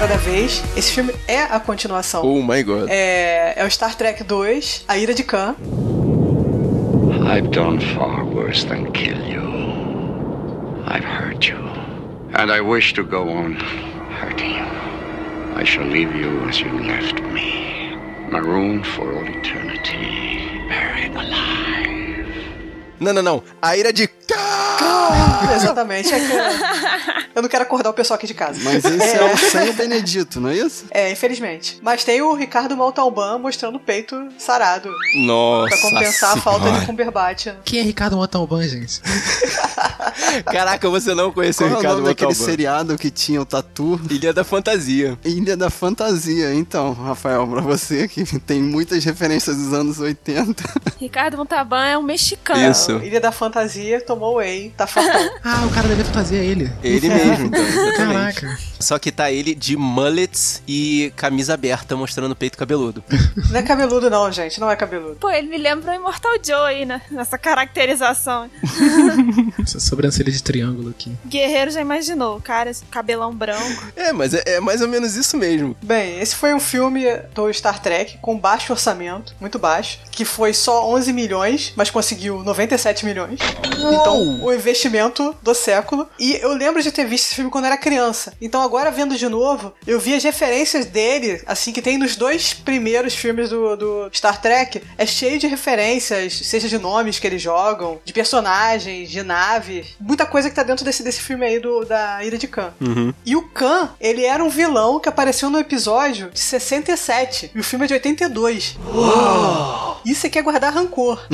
Meu filme agora da vez, esse filme é a continuação. Oh my god. É, é o Star Trek 2, A Ira de Khan. I've done far worse than kill you. I've hurt you. And I wish to go on hurting you. I shall leave you as you left me, marooned for all eternity, buried alive. Não, não, não. A ira de Exatamente. É que eu não quero acordar o pessoal aqui de casa. Mas esse é, o sem o Benedito, não é isso? É, infelizmente. Mas tem o Ricardo Montalban mostrando o peito sarado. Nossa. Pra compensar a falta Senhora. de Cumberbatch. Quem é Ricardo Montalban, gente? Caraca, você não conheceu Qual o é o Ricardo nome daquele Montalban. seriado que tinha o tatu? Ilha da Fantasia. Ilha da Fantasia. Então, Rafael, pra você que tem muitas referências dos anos 80. Ricardo Montalban é um mexicano. Isso. Ilha da Fantasia tomou whey, tá faltando. Ah, o cara deve fazer ele. Ele mesmo, então. Exatamente. Caraca. Só que tá ele de mullets e camisa aberta, mostrando o peito cabeludo. Não é cabeludo, não, gente. Não é cabeludo. Pô, ele me lembra o Immortal Joe aí, né? Nessa caracterização. Essa sobrancelha de triângulo aqui. Guerreiro já imaginou, cara, cabelão branco. É, mas é, é mais ou menos isso mesmo. Bem, esse foi um filme do Star Trek com baixo orçamento, muito baixo, que foi só 11 milhões, mas conseguiu 97 milhões. Então, o investimento do século. E eu lembro de ter visto esse filme quando era criança. Então, agora vendo de novo, eu vi as referências dele, assim, que tem nos dois primeiros filmes do, do Star Trek. É cheio de referências, seja de nomes que eles jogam, de personagens, de naves. Muita coisa que tá dentro desse, desse filme aí do, da Ilha de Khan. Uhum. E o Khan, ele era um vilão que apareceu no episódio de 67. E o filme é de 82. Isso é que é guardar rancor.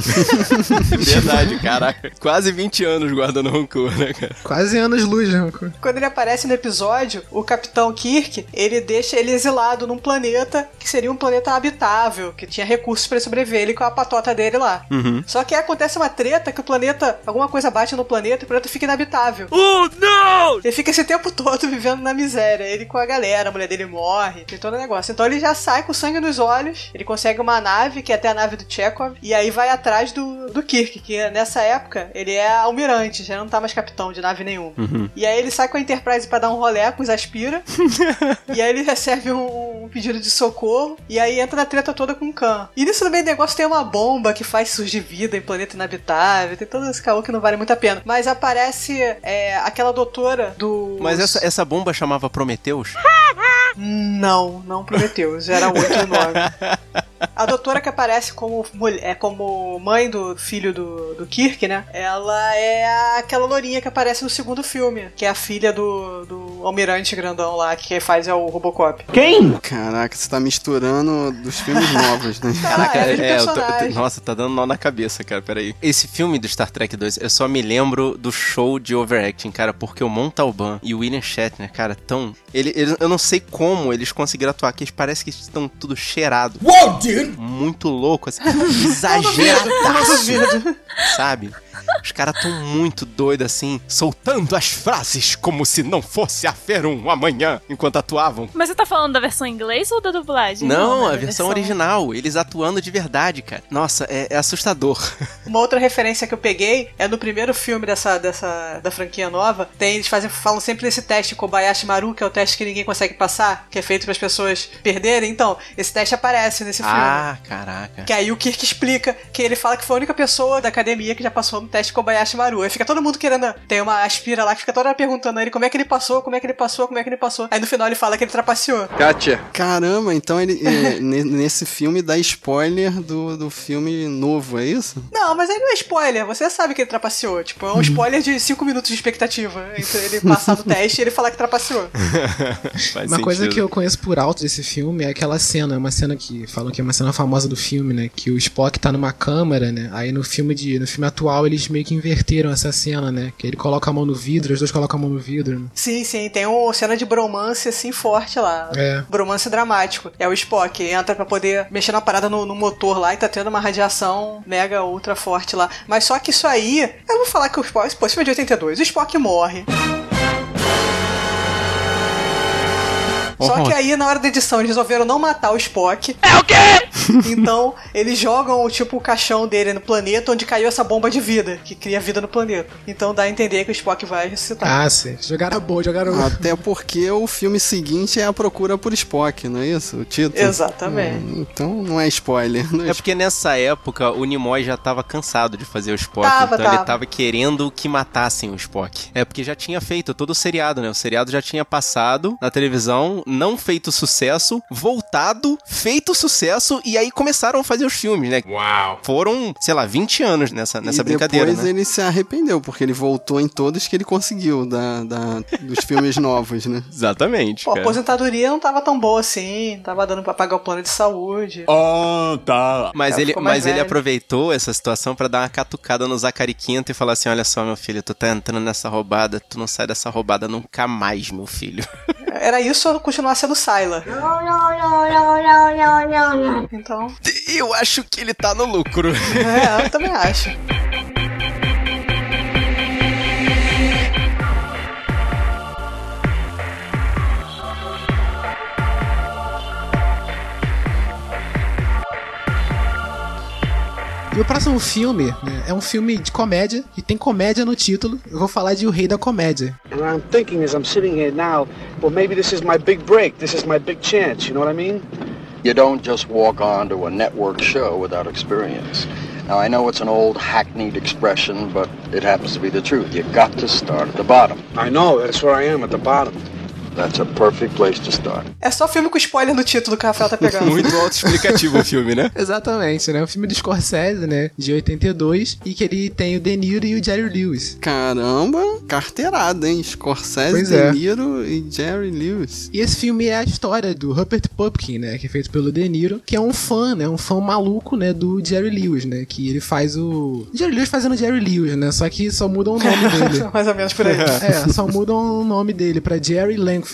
Verdade, caraca. Quase 20 anos guardando rancor, né, cara? Quase anos luz, né? Quando ele aparece no episódio, o Capitão Kirk, ele deixa ele exilado num planeta que seria um planeta habitável, que tinha recursos pra ele sobreviver, ele com a patota dele lá. Uhum. Só que acontece uma treta que o planeta, alguma coisa bate no planeta e o planeta fica inabitável. Oh, não! Ele fica esse tempo todo vivendo na miséria. Ele com a galera, a mulher dele morre, tem todo o negócio. Então ele já sai com sangue nos olhos, ele consegue uma nave, que é até a nave do Chekhov, e aí vai atrás do, do Kirk, que nessa época ele é almirante, já não tá mais capitão de nave nenhuma. Uhum. E aí ele sai com a Enterprise pra dar um rolé com os Aspira, e aí ele recebe um, um pedido de socorro, e aí entra na treta toda com o Khan. E nisso meio do negócio tem uma bomba que faz surgir vida em planeta inabitável, tem todo esse caô que não vale muito a pena. Mas aparece é, aquela doutora do. Mas essa, essa bomba chamava Prometeus? Não, não prometeu. Já era outro nome. A doutora que aparece como, mulher, é, como mãe do filho do, do Kirk, né? Ela é aquela lourinha que aparece no segundo filme, que é a filha do, do almirante grandão lá, que quem faz é o Robocop. Quem? Caraca, você tá misturando dos filmes novos, né? Caraca, é de é, eu tô- eu tô- nossa, tá dando nó na cabeça, cara, peraí. Esse filme do Star Trek 2, eu só me lembro do show de overacting, cara, porque o Montalban e o William Shatner, cara, tão... Ele, ele- eu não sei como eles conseguiram atuar, que eles parece que estão tudo cheirado. Whoa, dude! Muito louco, assim, exageradaço, sabe? Os caras tão muito doidos assim, soltando as frases como se não fosse haver um amanhã, enquanto atuavam. Mas você tá falando da versão em inglês ou da dublagem? Não, né, a da versão original, eles atuando de verdade, cara. Nossa, é, é assustador. Uma outra referência que eu peguei é no primeiro filme dessa, dessa da franquia nova. Tem, eles fazem, falam sempre desse teste Kobayashi Maru, que é o teste que ninguém consegue passar, que é feito para as pessoas perderem. Então, esse teste aparece nesse filme. Ah, caraca. Que aí o Kirk explica que ele fala que foi a única pessoa da academia que já passou no teste Kobayashi Maru. Aí fica todo mundo querendo. Tem uma aspira lá que fica toda hora perguntando a ele como é que ele passou, como é que ele passou, como é que ele passou. Aí no final ele fala que ele trapaceou. Gotcha. Caramba, então ele é, ne- nesse filme dá spoiler do, do filme novo, é isso? Não, mas aí não é spoiler, você sabe que ele trapaceou. Tipo, é um spoiler de 5 minutos de expectativa entre ele passar no teste e ele falar que trapaceou. Faz Uma coisa sentido. que eu conheço por alto desse filme é aquela cena, uma cena que falam que é uma cena famosa do filme, né? Que o Spock tá numa câmara, né? Aí no filme de, no filme atual ele eles meio que inverteram essa cena, né? Que ele coloca a mão no vidro, os dois colocam a mão no vidro. Né? Sim, sim, tem uma cena de bromance assim forte lá. É. Bromance dramático. É o Spock, entra pra poder mexer na parada no, no motor lá e tá tendo uma radiação mega ultra forte lá. Mas só que isso aí, eu vou falar que o Spock, pô, esse filme é de 82, o Spock morre. Só que aí, na hora da edição, eles resolveram não matar o Spock. É o quê? Então, eles jogam, tipo, o caixão dele no planeta onde caiu essa bomba de vida, que cria vida no planeta. Então dá a entender que o Spock vai ressuscitar. Ah, sim. Jogaram boa, jogaram. Até porque o filme seguinte é a procura por Spock, não é isso? O título? Exatamente. Hum, então não é spoiler. Não é É porque nessa época o Nimoy já tava cansado de fazer o Spock, Tava, então ele tava. tava querendo que matassem o Spock. É porque já tinha feito todo o seriado, né? O seriado já tinha passado na televisão, não feito sucesso, voltado, feito sucesso e aí começaram a fazer os filmes, né? Uau! Foram, sei lá, 20 anos nessa, nessa e brincadeira, depois né? ele se arrependeu, porque ele voltou em todos que ele conseguiu da, da- dos filmes novos, né? Exatamente, Pô, a aposentadoria não tava tão boa assim, tava dando pra pagar o plano de saúde. Oh, tá. Mas, ele, mas ele aproveitou essa situação pra dar uma catucada no Zacari Quinto e falar assim: olha só, meu filho, tu tá entrando nessa roubada, tu não sai dessa roubada nunca mais, meu filho. Era isso ou continuar sendo Sylar. Então. Eu acho que ele tá no lucro. É, eu também acho. E o próximo filme né, é um filme de comédia e tem comédia no título. Eu vou falar de O Rei da Comédia. And I'm thinking as I'm sitting here now, well, maybe this is my big break. This is my big chance. You know what I mean? You don't just walk onto a network show without experience. Now, I know it's an old hackneyed expression, but it happens to be the truth. You got to start at the bottom. I know. That's where I am at the bottom. That's a perfect place to start. É só filme com spoiler no título que o Rafael tá pegando. Muito autoexplicativo o filme, né? Exatamente, né? Um filme do Scorsese, né? De 82. E que ele tem o De Niro e o Jerry Lewis. Caramba, carteirada, hein? Scorsese, Pois De é. Niro e Jerry Lewis. E esse filme é a história do Rupert Pupkin, né? Que é feito pelo De Niro, que é um fã, né? Um fã maluco, né? Do Jerry Lewis, né? Que ele faz o... Jerry Lewis fazendo Jerry Lewis, né? Só que só mudam o nome dele. Mais ou menos por aí. É, só mudam o nome dele pra Jerry Langford.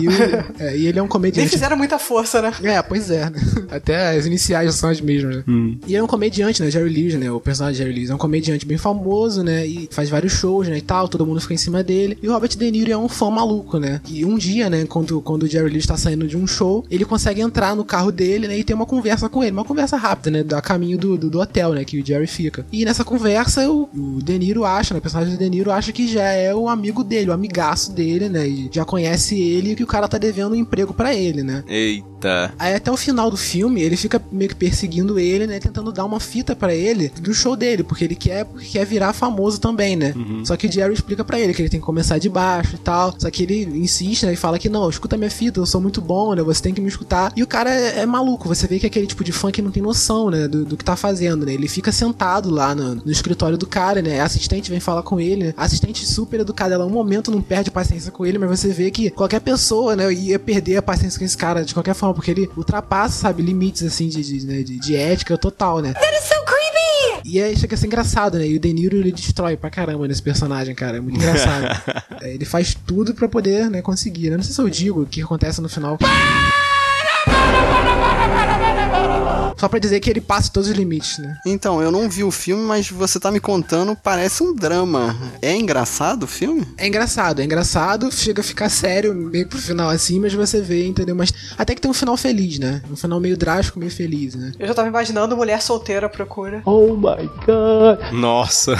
E, o- é, e ele é um Nem comediante. fizeram muita força, né? É, pois é. né? Até as iniciais são as mesmas, né? E ele é um comediante, né? Jerry Lewis, né? O personagem de Jerry Lewis é um comediante bem famoso, né? E faz vários shows, né? E tal, todo mundo fica em cima dele. E o Robert De Niro é um fã maluco, né? E um dia, né? Quando, quando o Jerry Lewis tá saindo de um show, ele consegue entrar no carro dele, né? E ter uma conversa com ele. Uma conversa rápida, né? A caminho do, do, do hotel, né? Que o Jerry fica. E nessa conversa, o, o De Niro acha, né? O personagem do De Niro acha que já é o amigo dele, o amigaço dele, né? E já conhece ele e que o cara tá devendo um emprego pra ele, né? Eita. Aí até o final do filme, ele fica meio que perseguindo ele, né? Tentando dar uma fita pra ele do show dele, porque ele quer, porque quer virar famoso também, né? Só que o Jerry explica pra ele que ele tem que começar de baixo e tal. Só que ele insiste, né? E fala que não, escuta minha fita, eu sou muito bom, né? Você tem que me escutar. E o cara é, é maluco, você vê que é aquele tipo de fã que não tem noção, né? Do, do que tá fazendo, né? Ele fica sentado lá no, no escritório do cara, né? A assistente vem falar com ele, né? A assistente super educada, ela um momento não perde paciência com ele, mas você vê que qualquer pessoa, né? Ia perder a paciência com esse cara de qualquer forma, porque ele ultrapassa, sabe, limites assim de, de, né, de, de ética total, né? That is so creepy! E aí chega a ser engraçado, né? E o De Niro ele destrói pra caramba nesse personagem, cara. É muito engraçado. É, ele faz tudo pra poder, né, conseguir. né? Não sei se eu digo o que acontece no final. Só pra dizer que ele passa todos os limites, né? Então, eu não vi o filme, mas você tá me contando, parece um drama. É engraçado o filme? É engraçado, é engraçado, chega a ficar sério meio pro final assim, mas você vê, entendeu? Mas até que tem um final feliz, né? Um final meio drástico, meio feliz, né? Eu já tava imaginando mulher solteira à procura. Oh my god. Nossa.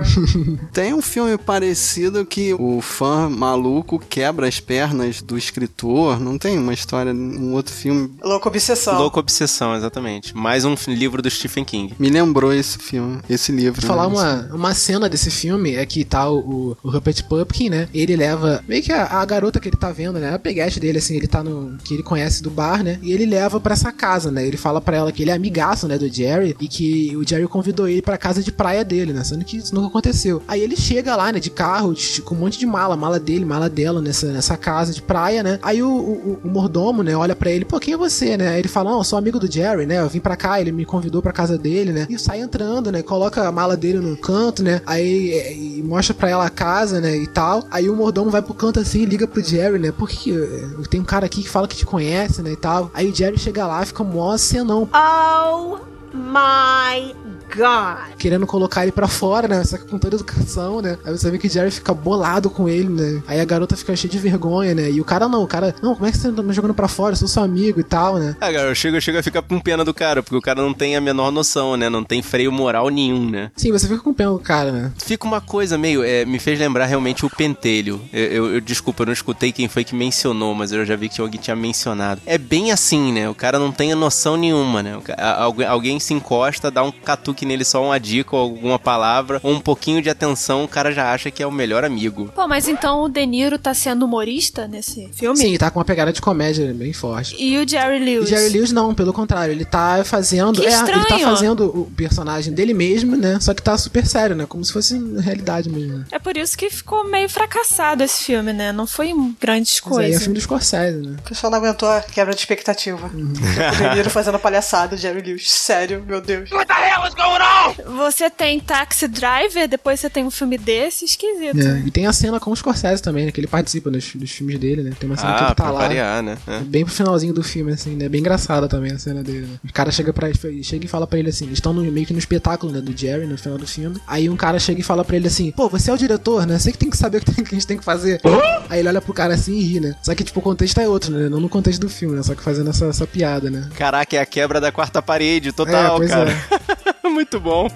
Tem um filme parecido que o fã maluco quebra as pernas do escritor. Não tem uma história, um outro filme. Louco Obsessão. Louco Obsessão, exatamente. Mais um livro do Stephen King. Me lembrou esse filme, esse livro. Vou falar né? uma, uma cena desse filme é que tá o, o Rupert Pupkin, né? Ele leva meio que a, a garota que ele tá vendo, né? A peguete dele, assim, ele tá no. que ele conhece do bar, né? E ele leva pra essa casa, né? Ele fala pra ela que ele é amigaço, né? Do Jerry e que o Jerry convidou ele pra casa de praia dele, né? Sendo que isso nunca aconteceu. Aí ele chega lá, né? De carro, de- com um monte de mala, mala dele, mala dela, nessa, nessa casa de praia, né? Aí o, o, o mordomo, né? Olha pra ele, pô, quem é você, né? Aí ele fala, não, eu sou amigo do Jerry, né? Eu vim pra cá, ele me convidou pra casa dele, né? E sai entrando, né? Coloca a mala dele no canto, né? Aí mostra pra ela a casa, né? E tal. Aí o mordomo vai pro canto assim e liga pro Jerry, né? Porque é, tem um cara aqui que fala que te conhece, né? E tal. Aí o Jerry chega lá, fica mó cenão. Oh my God. Querendo colocar ele pra fora, né? Só que com toda educação, né? Aí você vê que o Jerry fica bolado com ele, né? Aí a garota fica cheia de vergonha, né? E o cara não, o cara, não, como é que você tá me jogando pra fora? Eu sou seu amigo e tal, né? Ah, cara, chega, chega a ficar com pena do cara, porque o cara não tem a menor noção, né? Não tem freio moral nenhum, né? Sim, você fica com pena do cara, né? Fica uma coisa meio. É, me fez lembrar realmente o pentelho. Eu, eu, eu, desculpa, eu não escutei quem foi que mencionou, mas eu já vi que alguém tinha mencionado. É bem assim, né? O cara não tem a noção nenhuma, né? Alguém, alguém se encosta, dá um catuque nele só uma dica ou alguma palavra, ou um pouquinho de atenção, o cara já acha que é o melhor amigo. Pô, mas então o De Niro tá sendo humorista nesse filme? Sim, tá com uma pegada de comédia bem forte. E o Jerry Lewis? O Jerry Lewis não, pelo contrário, ele tá fazendo. Que é, estranho. ele tá fazendo o personagem dele mesmo, né? Só que tá super sério, né? Como se fosse realidade mesmo. É por isso que ficou meio fracassado esse filme, né? Não foi grandes Mas aí coisas. é filme do Scorsese, né? O pessoal não aguentou a quebra de expectativa. Uhum. o De Niro fazendo palhaçada, o Jerry Lewis. Sério, meu Deus. What the hell is going on? Você tem Taxi Driver, depois você tem um filme desse, esquisito. É, e tem a cena com o Scorsese também, né? Que ele participa dos, dos filmes dele, né? Tem uma cena que Ah, ele tá pra lá. variar, né? É. Bem pro finalzinho do filme, assim, né? Bem engraçada também a cena dele, né? O cara chega, pra, chega e fala pra ele assim: eles estão no- meio que no espetáculo, né? Do Jerry, no final do filme. Aí um cara chega e fala pra ele assim: pô, você é o diretor, né? Você que tem que saber o que, tem- que a gente tem que fazer. Aí ele olha pro cara assim e ri, né? Só que, tipo, o contexto é outro, né? Não no contexto do filme, né? Só que fazendo essa, essa piada, né? Caraca, é a quebra da quarta parede, total, É, pois cara. Muito bom.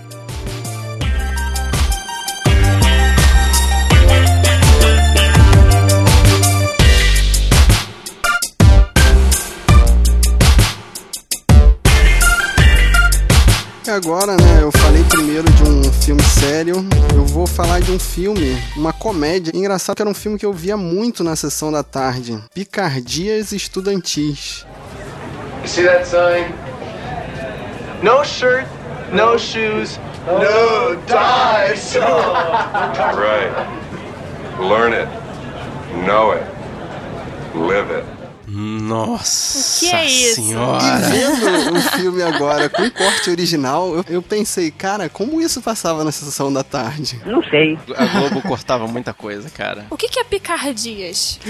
E agora, né, eu falei primeiro de um filme sério, eu vou falar de um filme, uma comédia. Engraçado que era um filme que eu via muito na sessão da tarde. Picardias Estudantis. You see that sign? No shirt, no shoes, no dice. Right. Learn it. Know it. Live it. Nossa que é isso? senhora. E vendo o filme agora com o corte original, eu, eu pensei, cara, como isso passava na sessão da tarde? Não sei. A Globo cortava muita coisa, cara. O que, que é picardias?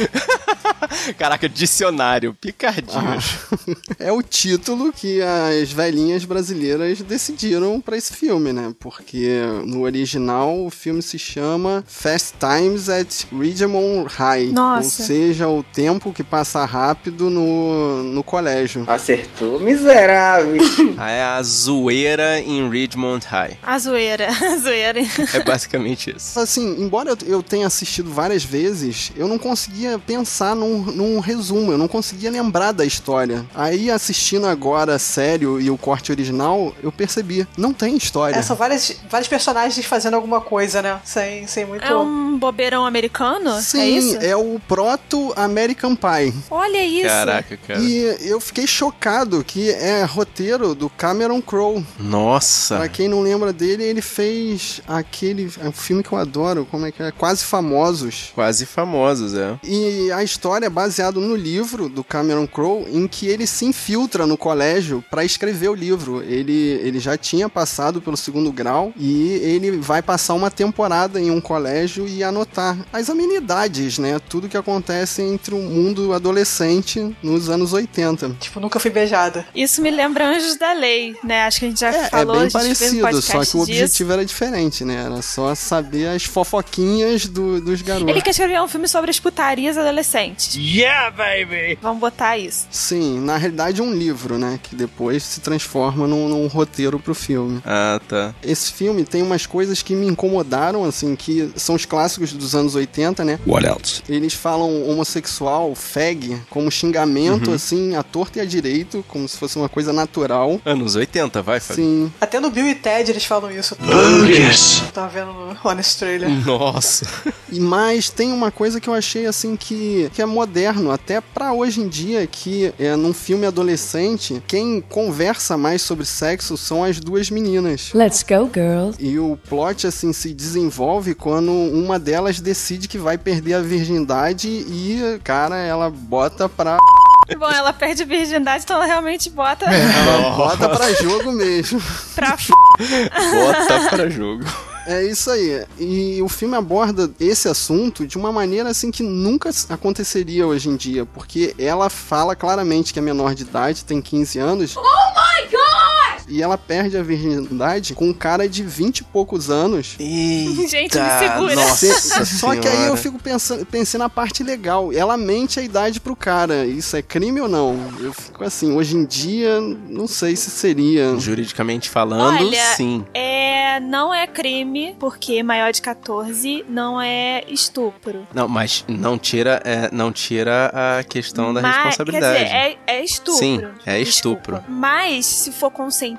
Caraca, dicionário, picardias. É o título que as velhinhas brasileiras decidiram pra esse filme, né? Porque no original o filme se chama Fast Times at Ridgemont High. Nossa. Ou seja, o tempo que passa rápido no, no colégio. Acertou, miserável. Ah, é a zoeira em Ridgemont High. A zoeira. A zoeira. É basicamente isso. Assim, embora eu- tenha assistido várias vezes, eu não conseguia pensar num, num resumo, eu não conseguia lembrar da história. Aí, assistindo agora sério e o corte original, eu percebi, não tem história. É, são várias, vários personagens fazendo alguma coisa, né? Sem, sem muito. É um bobeirão americano? Sim, é isso? é o proto American Pie. Olha isso. Caraca, cara. E eu fiquei chocado que é roteiro do Cameron Crowe. Nossa. Pra quem não lembra dele, ele fez aquele é um filme que eu adoro, como é que é? Quase Famosos. Quase famosos, é. E a história é baseada no livro do Cameron Crowe, em que ele se infiltra no colégio pra escrever o livro. Ele, ele já tinha passado pelo segundo grau e ele vai passar uma temporada em um colégio e anotar as amenidades, né? Tudo que acontece entre o mundo adolescente nos anos 80. Tipo, nunca fui beijada. Isso me lembra Anjos da Lei, né? Acho que a gente já É, falou, é a bem fez um parecido, só que o disso. objetivo era diferente, né? Era só saber as fofoquinhas do- dos garotos. Ele quer escrever um filme sobre as putarias adolescentes. Yeah, baby! Vamos botar isso. Sim, na realidade é um livro, né? Que depois se transforma num, num roteiro pro filme. Ah, tá. Esse filme tem umas coisas que me incomodaram, assim, que são os clássicos dos anos 80, né? What else? Eles falam homossexual, fag, como xingamento, Uhum. assim, à torta e à direito, como se fosse uma coisa natural. Anos 80, vai, Fábio. Sim. Até no Bill e Ted eles falam isso. Bogus! Tava vendo no Honest Trailer. Nossa. E mais tem uma coisa que eu achei assim que, que é moderno, até pra hoje em dia, que é num filme adolescente, quem conversa mais sobre sexo são as duas meninas. Let's go, girls. E o plot assim se desenvolve quando uma delas decide que vai perder a virgindade e, cara, ela bota pra Bom, ela perde a virgindade, então ela realmente bota Ela bota pra jogo mesmo. pra f... Bota pra jogo. É isso aí. E o filme aborda esse assunto de uma maneira assim que nunca aconteceria hoje em dia, porque ela fala claramente que é menor de idade, tem 15 anos. Oh! E ela perde a virgindade com um cara de 20 e poucos anos. Gente, me segura. Nossa Só que aí eu fico pensando, pensei na parte legal. Ela mente a idade pro cara. Isso é crime ou não? Eu fico assim, hoje em dia, não sei se seria. Juridicamente falando, Olha, sim. é, não é crime, porque maior de 14 não é estupro. Não, mas não tira, é, não tira a questão da Mas, responsabilidade. Quer dizer, é, é estupro. Sim, é Desculpa. estupro. Mas, se for consentido,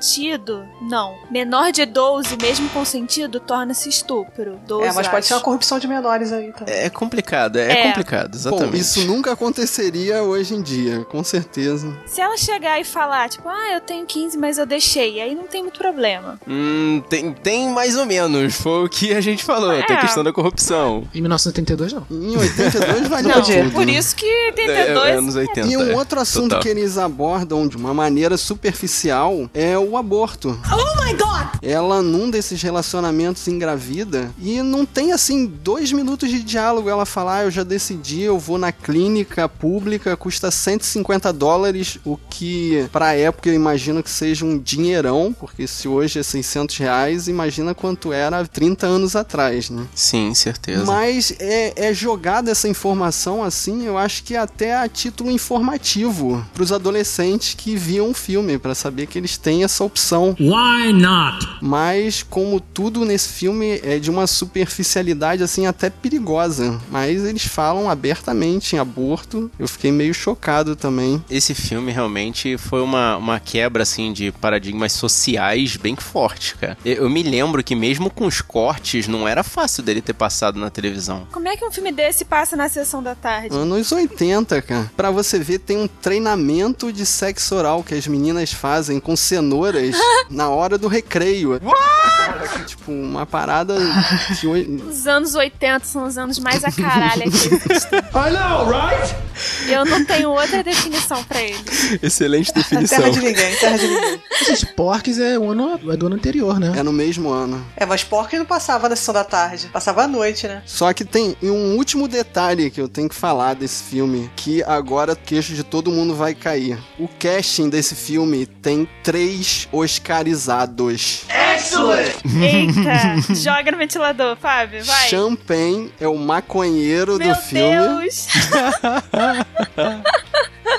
não. Menor de 12, mesmo consentido, torna-se estupro. 12, É, mas pode acho. ser uma corrupção de menores aí também. É complicado, é, É. complicado, exatamente. Bom, isso nunca aconteceria hoje em dia, com certeza. Se ela chegar e falar, tipo, ah, eu tenho 15, mas eu deixei, aí não tem muito problema. Hum, tem, tem mais ou menos, foi o que a gente falou, tem a É. questão da corrupção. Em 1982, não. Em 82 valia Não, tudo. por isso que É, 82 anos 80. E um é, outro assunto total. que eles abordam de uma maneira superficial é o aborto. Oh my god! Ela, num desses relacionamentos, engravida e não tem assim dois minutos de diálogo. Ela fala: ah, eu já decidi, eu vou na clínica pública, custa 150 dólares, o que pra época eu imagino que seja um dinheirão, porque se hoje é 600 reais, imagina quanto era 30 anos atrás, né? Sim, certeza. Mas é, é jogada essa informação assim, eu acho que até a título informativo pros adolescentes que viam o filme, pra saber que eles têm essa opção. Why not? Mas como tudo nesse filme é de uma superficialidade assim até perigosa, mas eles falam abertamente em aborto. Eu fiquei meio chocado também. Esse filme realmente foi uma, uma quebra, assim, de paradigmas sociais bem forte, cara. Eu, eu me lembro que mesmo com os cortes, não era fácil dele ter passado na televisão. Como é que um filme desse passa na sessão da tarde? Anos 80, cara. Pra você ver, tem um treinamento de sexo oral que as meninas fazem com cenouras na hora do recreio. Tipo, uma parada hoje... Os anos 80 são os anos mais a caralho que existem. I know, right? Eu não tenho outra definição pra eles. Excelente definição. Terra de ninguém, terra de ninguém. Gente, Porques é, o ano, é do ano anterior, né? É no mesmo ano. É, mas Porky não passava na sessão da tarde. Passava à noite, né? Só que tem um último detalhe que eu tenho que falar desse filme, que agora o queixo de todo mundo vai cair. O casting desse filme tem três Oscarizados. Excellent! Eita, joga no ventilador, Fábio, vai. Champagne é o maconheiro Meu do filme. Deus!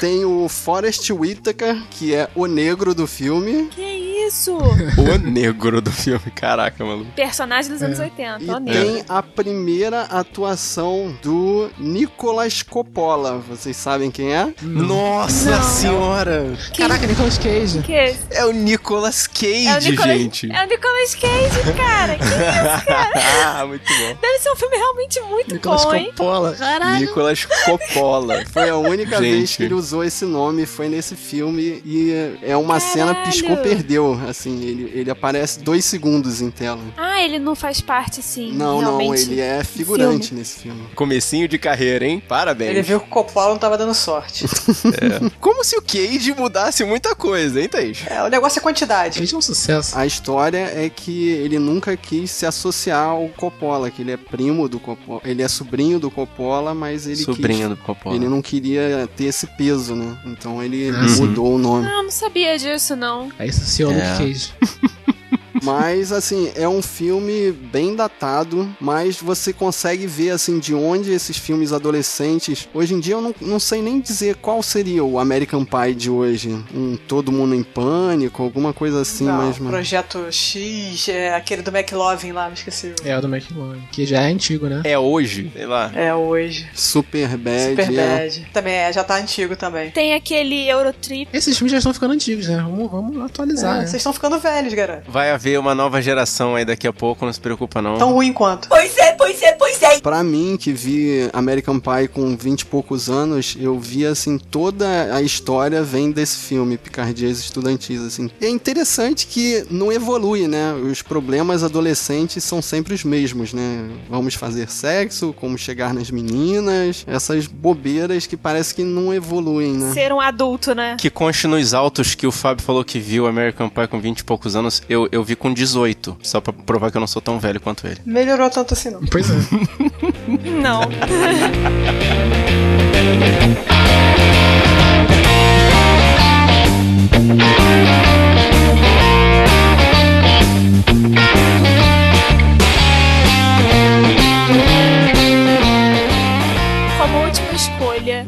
Tem o Forrest Whitaker, que é o negro do filme. Que isso? O negro do filme, caraca, maluco. Personagem dos anos 80, E ó negro. tem a primeira atuação do Nicolas Coppola. Vocês sabem quem é? Nossa Não. senhora! Caraca, Nicolas Cage. Que é? É o Nicolas Cage, É o Nicolas, gente. é o Nicolas Cage, cara. Que isso, cara? ah, muito bom. Deve ser um filme realmente muito Nicolas bom, hein? Coppola. Caralho. Nicolas Coppola. Foi a única Gente. vez que ele usou esse nome, foi nesse filme. E é uma cena Caralho. piscou-perdeu. Assim, ele, ele aparece dois segundos em tela. Ah, ele não faz parte, assim. Não, não, ele é figurante filme. nesse filme. Comecinho de carreira, hein? Parabéns. Ele viu que o Coppola não tava dando sorte. É. Como se o Cage mudasse muita coisa, hein, Thaís? É, o negócio é quantidade. Cage é um sucesso. A história é que ele nunca quis se associar ao Coppola, que ele é primo do Coppola. Ele é sobrinho do Coppola, mas ele Sobrinho quis. do Coppola. Ele não queria ter esse peso, né? Então ele sim. mudou o nome. Ah, não sabia disso, não. Aí associou É. Luke Cage. Mas, assim, é um filme bem datado, mas você consegue ver, assim, de onde esses filmes adolescentes. Hoje em dia eu não, não sei nem dizer qual seria o American Pie de hoje. Um Todo Mundo em Pânico, alguma coisa assim Não, mesmo. Projeto X, é aquele do McLovin lá, me esqueci. É o do McLaren. Que já é antigo, né? É hoje, sei lá. É hoje. Super Bad. Super é. Bad. Também é, já tá antigo também. Tem aquele Eurotrip. Esses filmes já estão ficando antigos, né? Vamos, vamos atualizar, É, né? Vocês estão ficando velhos, garoto. Vai haver uma nova geração aí daqui a pouco, não se preocupa não. Tão ruim quanto. Pois é, pois é, pois é. Pra mim, que vi American Pie com 20 e poucos anos, eu vi, assim, toda a história vem desse filme, Picardias Estudantis, assim. E é interessante que não evolui, né? Os problemas adolescentes são sempre os mesmos, né? Vamos fazer sexo, como chegar nas meninas, essas bobeiras que parece que não evoluem, né? Ser um adulto, né? Que conste nos altos que o Fábio falou que viu American Pie com 20 e poucos anos, eu, eu vi com 18, só pra provar que eu não sou tão velho quanto ele. Melhorou tanto assim, não. Pois é. Não.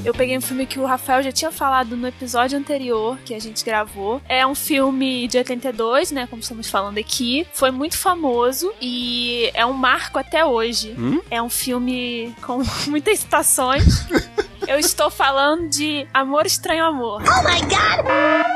eu peguei um filme que o Rafael já tinha falado no episódio anterior que a gente gravou. É um filme de 82, né? Como estamos falando aqui. Foi muito famoso e é um marco até hoje. Hum? É um filme com muitas citações. Eu estou falando de Amor Estranho Amor. Oh my god!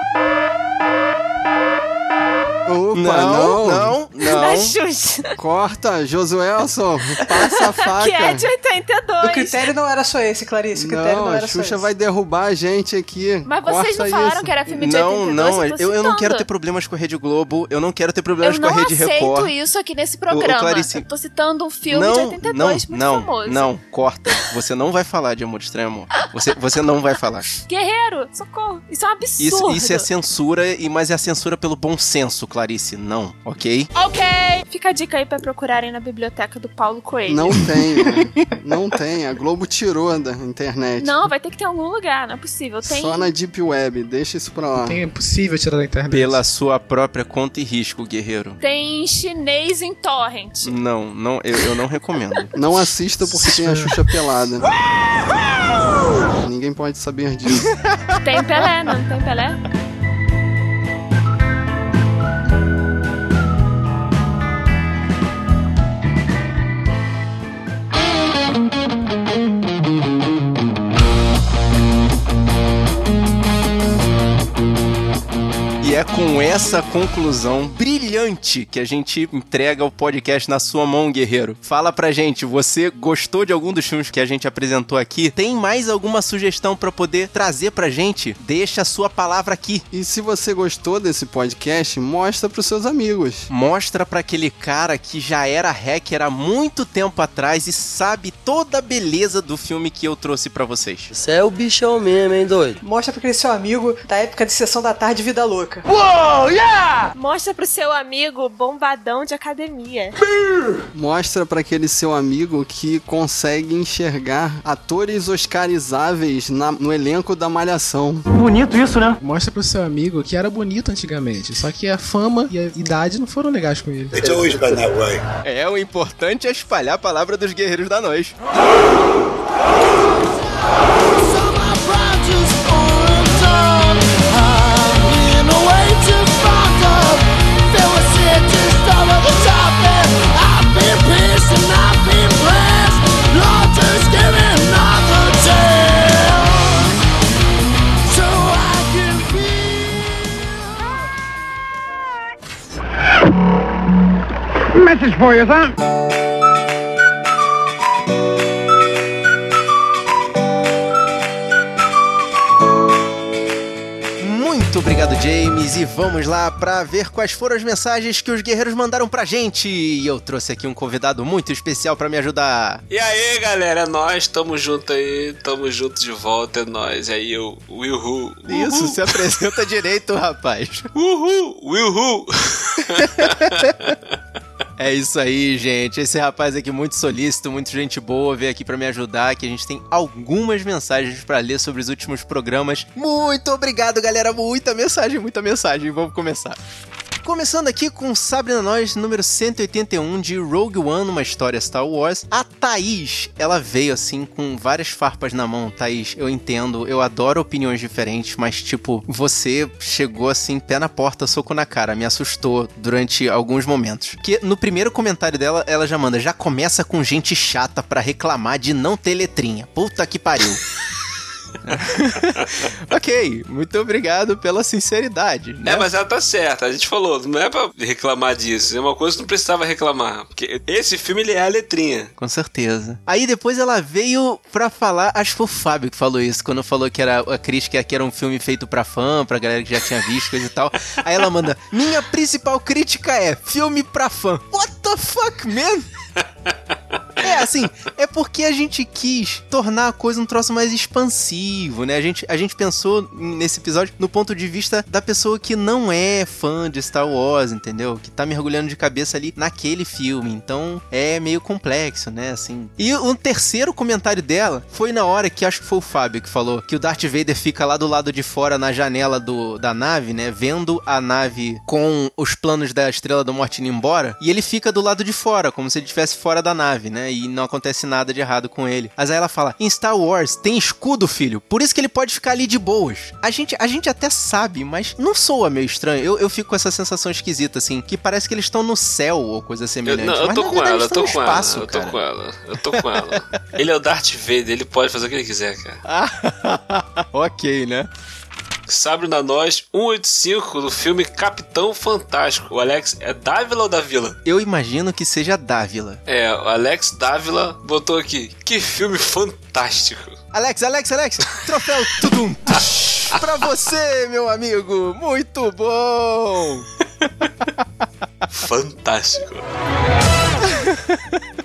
Opa, Não, não, não, não. Corta, Josuelson, passa a faca. Que é de 82. O critério não era só esse, Clarice. O critério não, Não, era a só Xuxa esse. vai derrubar a gente aqui. Mas vocês não Corta falaram isso. que era filme de Não, 82? não, eu, tô eu, eu não quero ter problemas com a Rede Globo, eu não quero ter problemas Eu com a não Rede aceito Record. isso aqui nesse programa. Clarice, eu tô citando um filme não, de 82 não, muito não, famoso. não, corta. Você não vai falar de Amor Amor. Você, você não vai falar. Guerreiro, socorro. Isso é um absurdo. Isso, isso é censura, e mas é a censura pelo bom senso, Clarice. Não, ok? Ok. Fica a dica aí pra procurarem na biblioteca do Paulo Coelho. Não tem, não tem. A Globo tirou da internet. Não, vai ter que ter em algum lugar, não é possível. Tem. Só na Deep Web, deixa isso pra lá. Tem, é possível tirar da internet. Pela sua própria conta e risco, guerreiro. Tem chinês em torrent. Não, não, eu, eu não recomendo. Não assista porque tem a Xuxa pelada. Ninguém pode saber disso. Tem Pelé, não tem Pelé? É com essa conclusão brilhante que a gente entrega o podcast na sua mão, guerreiro. Fala pra gente, você gostou de algum dos filmes que a gente apresentou aqui? Tem mais alguma sugestão pra poder trazer pra gente? Deixa a sua palavra aqui. E se você gostou desse podcast, mostra pros seus amigos. Mostra pra aquele cara que já era hacker há muito tempo atrás e sabe toda a beleza do filme que eu trouxe pra vocês. Você é o bichão mesmo, hein, doido? Mostra pra aquele seu amigo da época de sessão da tarde Vida Louca. Uou, yeah! Mostra pro seu amigo bombadão de academia. Mostra pra aquele seu amigo que consegue enxergar atores oscarizáveis na- no elenco da Malhação. Bonito isso, né? Mostra pro seu amigo que era bonito antigamente, só que a fama e a idade não foram legais com ele. It's always been that way. É, o importante é espalhar a palavra dos guerreiros da nós. Message for you, son. Obrigado, James, e vamos lá pra ver quais foram as mensagens que os guerreiros mandaram pra gente. E eu trouxe aqui um convidado muito especial pra me ajudar. E aí, galera, é nós, tamo junto aí, tamo junto de volta, é nós. E aí, eu, Wilhu. Isso, se apresenta direito, rapaz. Uhul, Wilhu. É isso aí, gente. Esse rapaz aqui muito solícito, muito gente boa, veio aqui pra me ajudar, que a gente tem algumas mensagens pra ler sobre os últimos programas. Muito obrigado, galera. Muita mensagem, muita mensagem. Vamos começar. Começando aqui com Sabrina Nós, número 181 de Rogue One, uma história Star Wars. A Thaís, ela veio assim com várias farpas na mão. Thaís, eu entendo, eu adoro opiniões diferentes, mas tipo, você chegou assim, pé na porta, soco na cara, me assustou durante alguns momentos. Que no primeiro comentário dela, ela já manda, já começa com gente chata pra reclamar de não ter letrinha. Puta que pariu. ok, muito obrigado pela sinceridade. Né? É, mas ela tá certa. A gente falou, não é pra reclamar disso. É uma coisa que não precisava reclamar. Porque esse filme, ele é a letrinha. Com certeza. Aí depois ela veio pra falar, acho que foi o Fábio que falou isso, quando falou que era a crítica que era um filme feito pra fã, pra galera que já tinha visto, coisa e tal. Aí ela manda: Minha principal crítica é filme pra fã. What the fuck, man? É, assim, é porque a gente quis tornar a coisa um troço mais expansivo, né? A gente, a gente pensou nesse episódio no ponto de vista da pessoa que não é fã de Star Wars, entendeu? Que tá mergulhando de cabeça ali naquele filme. Então é meio complexo, né? Assim. E o terceiro comentário dela foi na hora que acho que foi o Fábio que falou que o Darth Vader fica lá do lado de fora na janela do, da nave, né? Vendo a nave com os planos da Estrela da Morte indo embora. E ele fica do lado de fora, como se ele estivesse fora da nave, né? E não acontece nada de errado com ele. Mas aí ela fala: em Star Wars tem escudo, filho. Por isso que ele pode ficar ali de boas. A gente, a gente até sabe, mas não soa meio estranho. Eu, eu fico com essa sensação esquisita, assim, que parece que eles estão no céu ou coisa semelhante. Eu, não, eu mas tô na com verdade ela, eu tô com espaço, ela, eu tô cara. com ela, eu tô com ela. ele é o Darth Vader, ele pode fazer o que ele quiser, cara. ok, né? Sabre na Nós 185 do filme Capitão Fantástico. O Alex é Dávila ou Davila? Eu imagino que seja Dávila. É, o Alex Dávila botou aqui. Que filme fantástico. Alex, Alex, Alex, troféu tudum. pra você, meu amigo. Muito bom. Fantástico.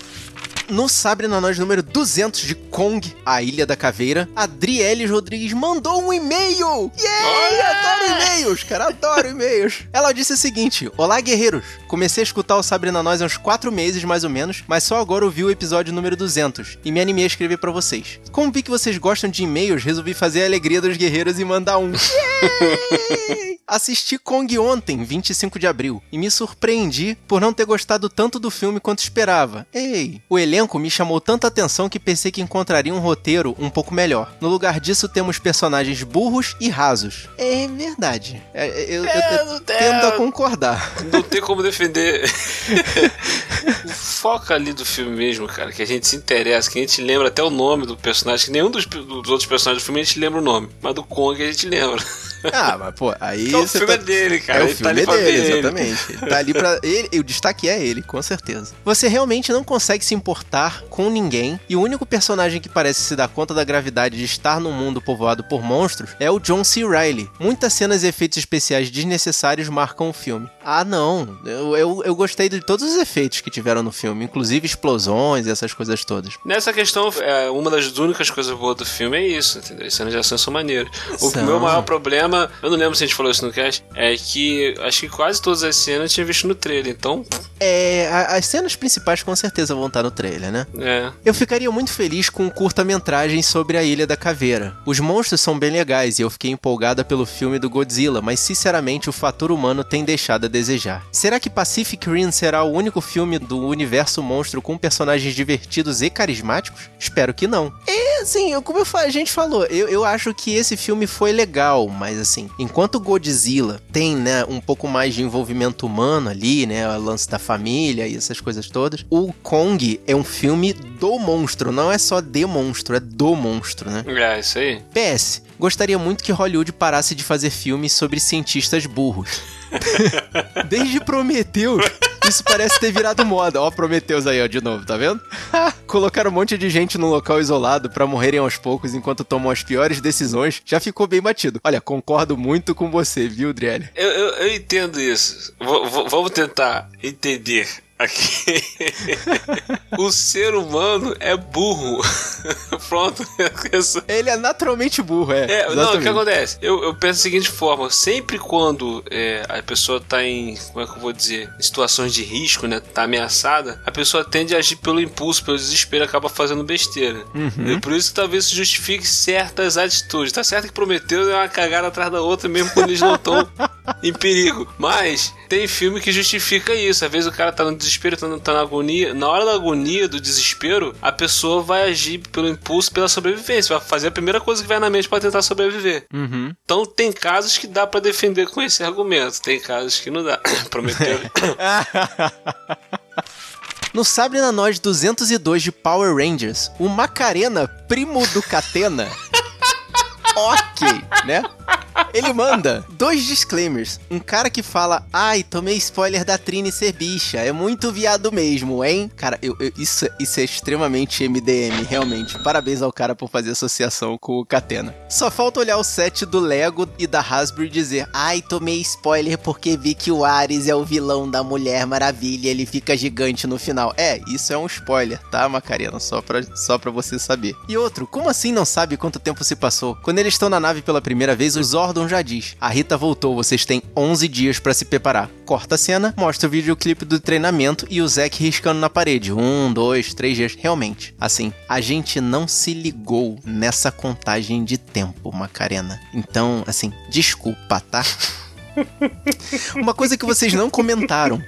No Sabre na Nós número 200 de Kong, a Ilha da Caveira, Adrielis Rodrigues mandou um e-mail! Yay! Adoro e-mails, cara, adoro e-mails. Ela disse o seguinte: Olá, guerreiros. Comecei a escutar o Sabre na Nós há uns 4 meses, mais ou menos, mas só agora ouvi o episódio número 200 e me animei a escrever pra vocês. Como vi que vocês gostam de e-mails, resolvi fazer a alegria dos guerreiros e mandar um. Yay! Assisti Kong ontem, 25 de abril, e me surpreendi por não ter gostado tanto do filme quanto esperava. Ei, o elenco me chamou tanta atenção que pensei que encontraria um roteiro um pouco melhor. No lugar disso, temos personagens burros e rasos. É verdade. É, eu, eu- eu não tendo a concordar. Não tem como defender. o foco ali do filme mesmo, cara, que a gente se interessa, que a gente lembra até o nome do personagem, que nenhum dos, dos outros personagens do filme a gente lembra o nome, mas do Kong a gente lembra. Ah, mas pô, aí. Então, o filme é dele, cara, É, o ele tá filme ali é dele, exatamente. Ele tá ali pra. Ele, o destaque é ele, com certeza. Você realmente não consegue se importar com ninguém, e o único personagem que parece se dar conta da gravidade de estar num mundo povoado por monstros é o John C. Reilly. Muitas cenas e efeitos especiais desnecessários marcam o filme. Ah, não. Eu, eu, eu gostei de todos os efeitos que tiveram no filme, inclusive explosões e essas coisas todas. Nessa questão, é, uma das únicas coisas boas do filme é isso, entendeu? As cenas de ação são maneiras. O São. meu maior problema, eu não lembro se a gente falou isso no cast, é que acho que quase todas as cenas eu tinha visto no trailer, então, É, a- as cenas principais com certeza vão estar no trailer, né? é. Eu ficaria muito feliz com um curta-metragem sobre a Ilha da Caveira. Os monstros são bem legais e eu fiquei empolgada pelo filme do Godzilla, mas sinceramente o fator humano tem deixado a desejar. Será que Pacific Rim será o único filme do universo monstro com personagens divertidos e carismáticos? Espero que não. É, assim, eu- como a gente falou, eu, eu acho que esse filme foi legal, mas assim, enquanto Godzilla tem, né, um pouco mais de envolvimento humano ali, né, o lance da família e essas coisas todas, o Kong é um filme do monstro, não é só de monstro, é do monstro, né? É, isso aí. PS, gostaria muito que Hollywood parasse de fazer filmes sobre cientistas burros. Desde Prometheus, isso parece ter virado moda. Ó, Prometheus aí, ó, de novo, tá vendo? Colocar um monte de gente num local isolado pra morrerem aos poucos enquanto tomam as piores decisões já ficou bem batido. Olha, concordo muito com você, viu, Driele? Eu, eu, eu entendo isso. V- vamos tentar entender aqui. o ser humano é burro. Pronto. Ele é naturalmente burro, é. É, não, o que acontece? Eu, eu penso da seguinte forma: sempre quando é, a pessoa tá em, como é que eu vou dizer, em situações de risco, né? Tá ameaçada, a pessoa tende a agir pelo impulso, pelo desespero, acaba fazendo besteira. Uhum. E por isso que talvez isso justifique certas atitudes. Tá certo que Prometeu é uma cagada atrás da outra, mesmo quando eles não estão em perigo. Mas tem filme que justifica isso. Às vezes o cara tá no desespero, tá, tá na agonia. Na hora da agonia, do desespero, a pessoa vai agir pelo impulso, pela sobrevivência. Vai fazer a primeira coisa que vai na mente pra tentar sobreviver. Uhum. Então tem casos que dá pra defender com esse argumento. Tem casos que não dá. Prometeu. No Sabre na Nós 202 de Power Rangers, o Macarena, primo do Catena. ok, né? Ele manda dois disclaimers. Um cara que fala: Ai, tomei spoiler da Trini ser bicha. É muito viado mesmo, hein? Cara, eu, eu- isso, isso é extremamente MDM, realmente. Parabéns ao cara por fazer associação com o Catena. Só falta olhar o set do Lego e da Hasbro e dizer: Ai, tomei spoiler porque vi que o Ares é o vilão da Mulher Maravilha. Ele fica gigante no final. É, isso é um spoiler, tá, Macarena? Só pra, só pra você saber. E outro, como assim não sabe quanto tempo se passou? Quando eles estão na nave pela primeira vez, o Zordon já diz: A Rita voltou, vocês têm 11 dias pra se preparar. Corta a cena, mostra o videoclipe do treinamento e o Zack riscando na parede. Um, dois, três dias. Realmente, assim, a gente não se ligou nessa contagem de tempo, Macarena. Então, assim, desculpa, tá? Uma coisa que vocês não comentaram.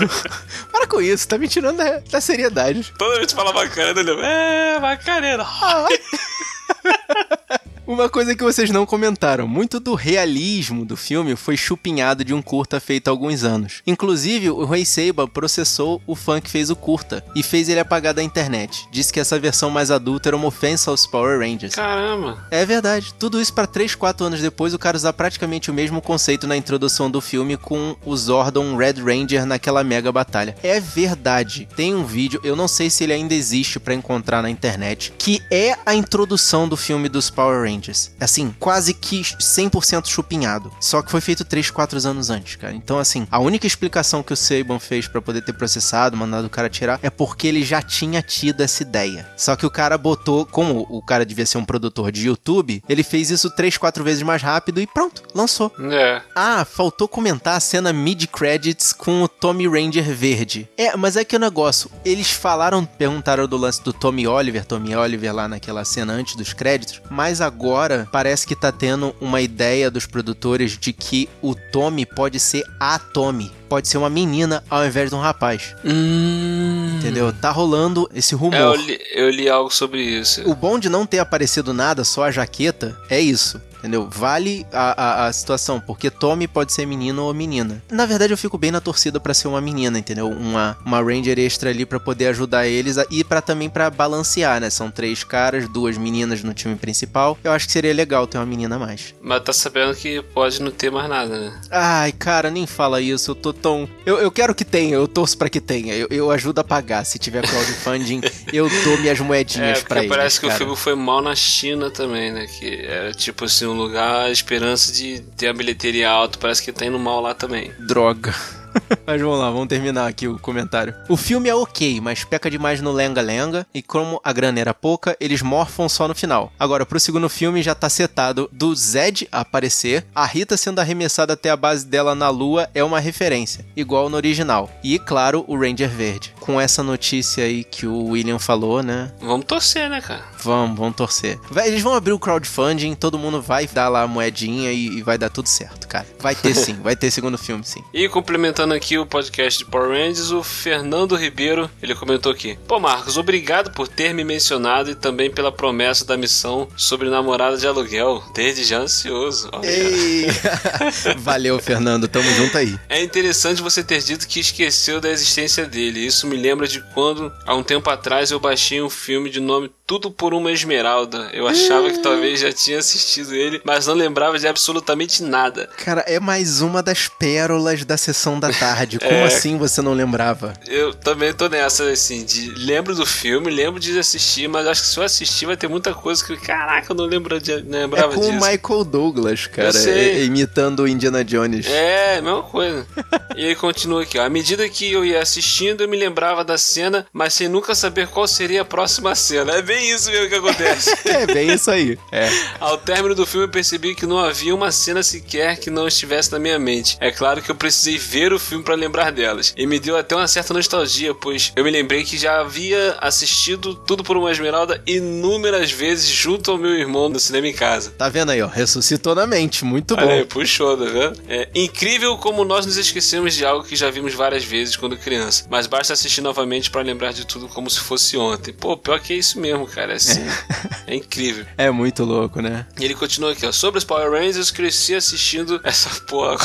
Para com isso, tá me tirando da, da seriedade. Toda vez que fala Macarena, ele é, Macarena. Uma coisa que vocês não comentaram, muito do realismo do filme foi chupinhado de um curta feito há alguns anos. Inclusive, o Ray Seiba processou o fã que fez o curta e fez ele apagar da internet. Disse que essa versão mais adulta era uma ofensa aos Power Rangers. Caramba. É verdade. Tudo isso pra 3, 4 anos depois o cara usar praticamente o mesmo conceito na introdução do filme com o Zordon Red Ranger naquela mega batalha. É verdade. Tem um vídeo, eu não sei se ele ainda existe pra encontrar na internet, que é a introdução do filme dos Power Rangers. Assim, quase que 100% chupinhado. Só que foi feito 3, 4 anos antes, cara. Então, assim, a única explicação que o Saban fez pra poder ter processado, mandado o cara tirar, é porque ele já tinha tido essa ideia. Só que o cara botou, como o cara devia ser um produtor de YouTube, ele fez isso 3, 4 vezes mais rápido e pronto, lançou. É. Ah, faltou comentar a cena mid-credits com o Tommy Ranger verde. É, mas é que o negócio, eles falaram, perguntaram do lance do Tommy Oliver, Tommy Oliver lá naquela cena antes dos créditos, mas agora parece que tá tendo uma ideia dos produtores de que o Tommy pode ser a Tommy. Pode ser uma menina ao invés de um rapaz. Entendeu? Tá rolando esse rumor. É, eu, li, eu li algo sobre isso. O bom de não ter aparecido nada, só a jaqueta, é isso. Entendeu? Vale a, a, a situação, porque Tommy pode ser menino ou menina. Na verdade, eu fico bem na torcida pra ser uma menina, entendeu? Uma, uma Ranger extra ali pra poder ajudar eles a- e para também pra balancear, né? São três caras, duas meninas no time principal. Eu acho que seria legal ter uma menina a mais. Mas tá sabendo que pode não ter mais nada, né? Ai, cara, nem fala isso. Eu tô tão. Eu, eu quero que tenha, eu torço pra que tenha. Eu, eu ajudo a pagar. Se tiver crowdfunding, eu dou minhas moedinhas É, pra eles. parece que cara. o filme foi mal na China também, né? Que era tipo assim, lugar, a esperança de ter a bilheteria alta. Parece que tá indo mal lá também. Droga. Mas vamos lá, vamos terminar aqui o comentário. O filme é ok, mas peca demais no lenga-lenga, e como a grana era pouca, eles morfam só no final. Agora, pro segundo filme já tá setado do Zed aparecer, a Rita sendo arremessada até a base dela na lua é uma referência, igual no original. E, claro, o Ranger Verde. Com essa notícia aí que o William falou, né? Vamos torcer, né, cara? Vamos, vamos torcer. Vai- eles vão abrir o crowdfunding, todo mundo vai dar lá a moedinha e, e vai dar tudo certo, cara. Vai ter sim, vai ter segundo filme sim. E complementando aqui o podcast de Power Rangers, o Fernando Ribeiro, ele comentou aqui. Pô, Marcos, obrigado por ter me mencionado e também pela promessa da missão sobre namorada de aluguel. Desde já ansioso. Valeu, Fernando. Tamo junto aí. É interessante você ter dito que esqueceu da existência dele. Isso me lembra de quando, há um tempo atrás, eu baixei um filme de nome Tudo por uma Esmeralda. Eu achava que talvez já tinha assistido ele, mas não lembrava de absolutamente nada. Cara, é mais uma das pérolas da sessão da tarde. Como É. assim você não lembrava? Eu também tô nessa, assim, de lembro do filme, lembro de assistir, mas acho que se eu assistir vai ter muita coisa que, caraca, eu não lembro de, não É lembrava com disso. o Michael Douglas, cara. É- imitando o Indiana Jones. É, mesma coisa. e aí continua aqui, ó. À medida que eu ia assistindo, eu me lembrava da cena, mas sem nunca saber qual seria a próxima cena. É bem isso mesmo que acontece. É bem isso aí. É. Ao término do filme, eu percebi que não havia uma cena sequer que não estivesse na minha mente. É claro que eu precisei ver o filme para lembrar delas. E me deu até uma certa nostalgia, pois eu me lembrei que já havia assistido Tudo por uma Esmeralda inúmeras vezes junto ao meu irmão no cinema em casa. Tá vendo aí, ó? Ressuscitou na mente. Muito Olha bom. aí, puxou, tá vendo? É incrível como nós nos esquecemos de algo que já vimos várias vezes quando criança. Mas basta assistir novamente para lembrar de tudo como se fosse ontem. Pô, pior que é isso mesmo, mesmo, cara. É assim. é incrível. É muito louco, né? E ele continua aqui, ó. Sobre os Power Rangers, cresci assistindo essa porra.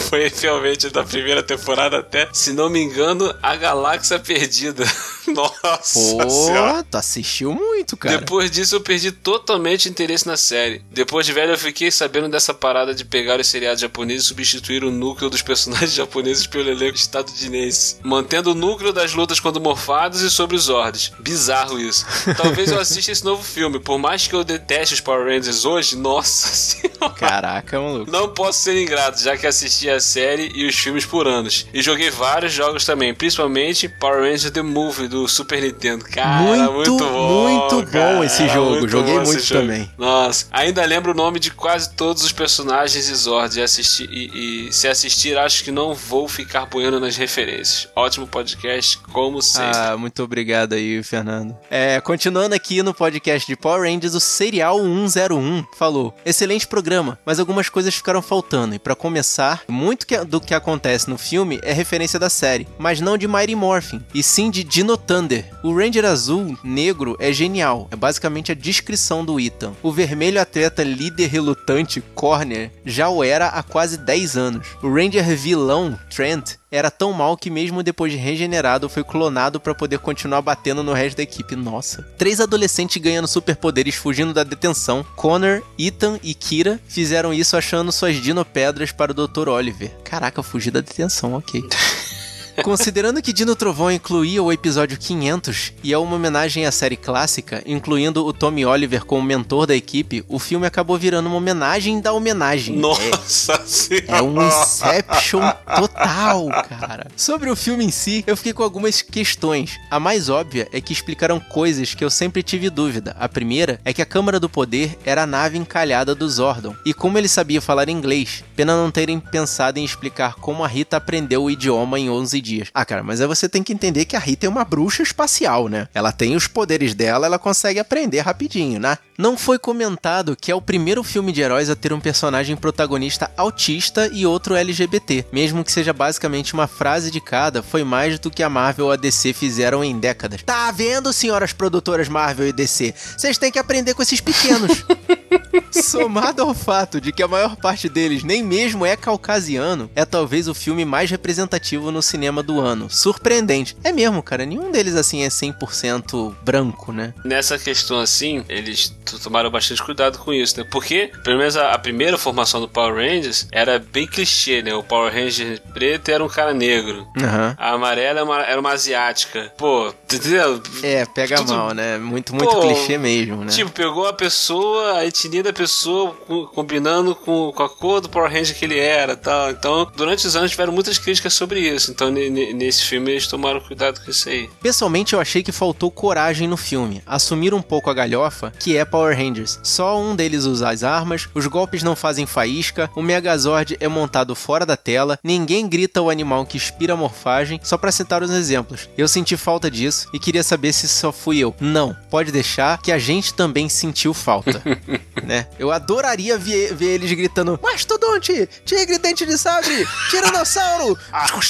Foi realmente da primeira temporada até, se não me engano, a Galáxia Perdida. Nossa Pô, senhora. tu assistiu muito, cara. Depois disso, eu perdi totalmente interesse na série. Depois de velho, eu fiquei sabendo dessa parada de pegar os seriados japoneses e substituir o núcleo dos personagens japoneses pelo elenco estadunidense, mantendo o núcleo das lutas contra morfados e sobre os Zords. Bizarro isso. Talvez eu assista esse novo filme, por mais que eu deteste os Power Rangers hoje, nossa senhora. Caraca, maluco. Não posso ser ingrato, já que assisti a série e os filmes por anos. E joguei vários jogos também, principalmente Power Rangers The Movie do Super Nintendo. Cara, Muito, muito, bom. muito bom cara, esse jogo. Joguei bom esse muito jogo. também. Nossa, ainda lembro o nome de quase todos os personagens e Zord. E, assisti, e, e se assistir, acho que não vou ficar boiando nas referências. Ótimo podcast, como sempre. Ah, muito obrigado aí, Fernando. É, continuando aqui no podcast de Power Rangers, o Serial 101 falou: Excelente programa, mas algumas coisas ficaram faltando. E pra começar, muito do que acontece no filme é referência da série, mas não de Mighty Morphin, e sim de Dino Thunder. O Ranger azul negro é genial, é basicamente a descrição do Ethan. O vermelho atleta líder relutante, Corner, já o era há quase 10 anos. O Ranger vilão, Trent, era tão mal que mesmo depois de regenerado foi clonado pra poder continuar batendo no resto da equipe. Nossa. Três adolescentes ganhando superpoderes fugindo da detenção. Connor, Ethan e Kira fizeram isso achando suas dinopedras para o Dr. Oliver. Caraca, fugir da detenção, ok. Considerando que Dino Trovão incluía o episódio 500 e é uma homenagem à série clássica, incluindo o Tommy Oliver como mentor da equipe, o filme acabou virando uma homenagem da homenagem. Nossa senhora. É um Inception total, cara. Sobre o filme em si, eu fiquei com algumas questões. A mais óbvia é que explicaram coisas que eu sempre tive dúvida. A primeira é que a Câmara do Poder era a nave encalhada do Zordon. E como ele sabia falar inglês, pena não terem pensado em explicar como a Rita aprendeu o idioma em 11 dias. Ah, cara, mas aí você tem que entender que a Rita é uma bruxa espacial, né? Ela tem os poderes dela, ela consegue aprender rapidinho, né? Não foi comentado que é o primeiro filme de heróis a ter um personagem protagonista autista e outro LGBT. Mesmo que seja basicamente uma frase de cada, foi mais do que a Marvel ou a DC fizeram em décadas. Tá vendo, senhoras produtoras Marvel e DC? Vocês têm que aprender com esses pequenos. Somado ao fato de que a maior parte deles nem mesmo é caucasiano, é talvez o filme mais representativo no cinema do ano. Surpreendente. É mesmo, cara, nenhum deles assim é 100% branco, né? Nessa questão assim, eles tomaram bastante cuidado com isso, né? Porque, pelo menos a, a primeira formação do Power Rangers era bem clichê, né? O Power Ranger preto era um cara negro. Aham. A amarela era uma, era uma asiática. Pô, entendeu? É, pega Tudo- mal, né? Muito, muito Pô, clichê mesmo, né? Tipo, pegou a pessoa, a etnia da pessoa co- combinando com, com a cor do Power Ranger que ele era tal. Então, durante os anos tiveram muitas críticas sobre isso. Então, ne- ne- nesse filme eles tomaram cuidado com isso aí. Pessoalmente, eu achei que faltou coragem no filme. Assumir um pouco a galhofa, que é Power Rangers. Só um deles usa as armas, os golpes não fazem faísca, o Megazord é montado fora da tela, ninguém grita o animal que inspira morfagem, só pra citar os exemplos. Eu senti falta disso e queria saber se só fui eu. Não, pode deixar que a gente também sentiu falta. né? Eu adoraria ver, ver eles gritando: Mastodonte, tigre, dente de sabre, tiranossauro,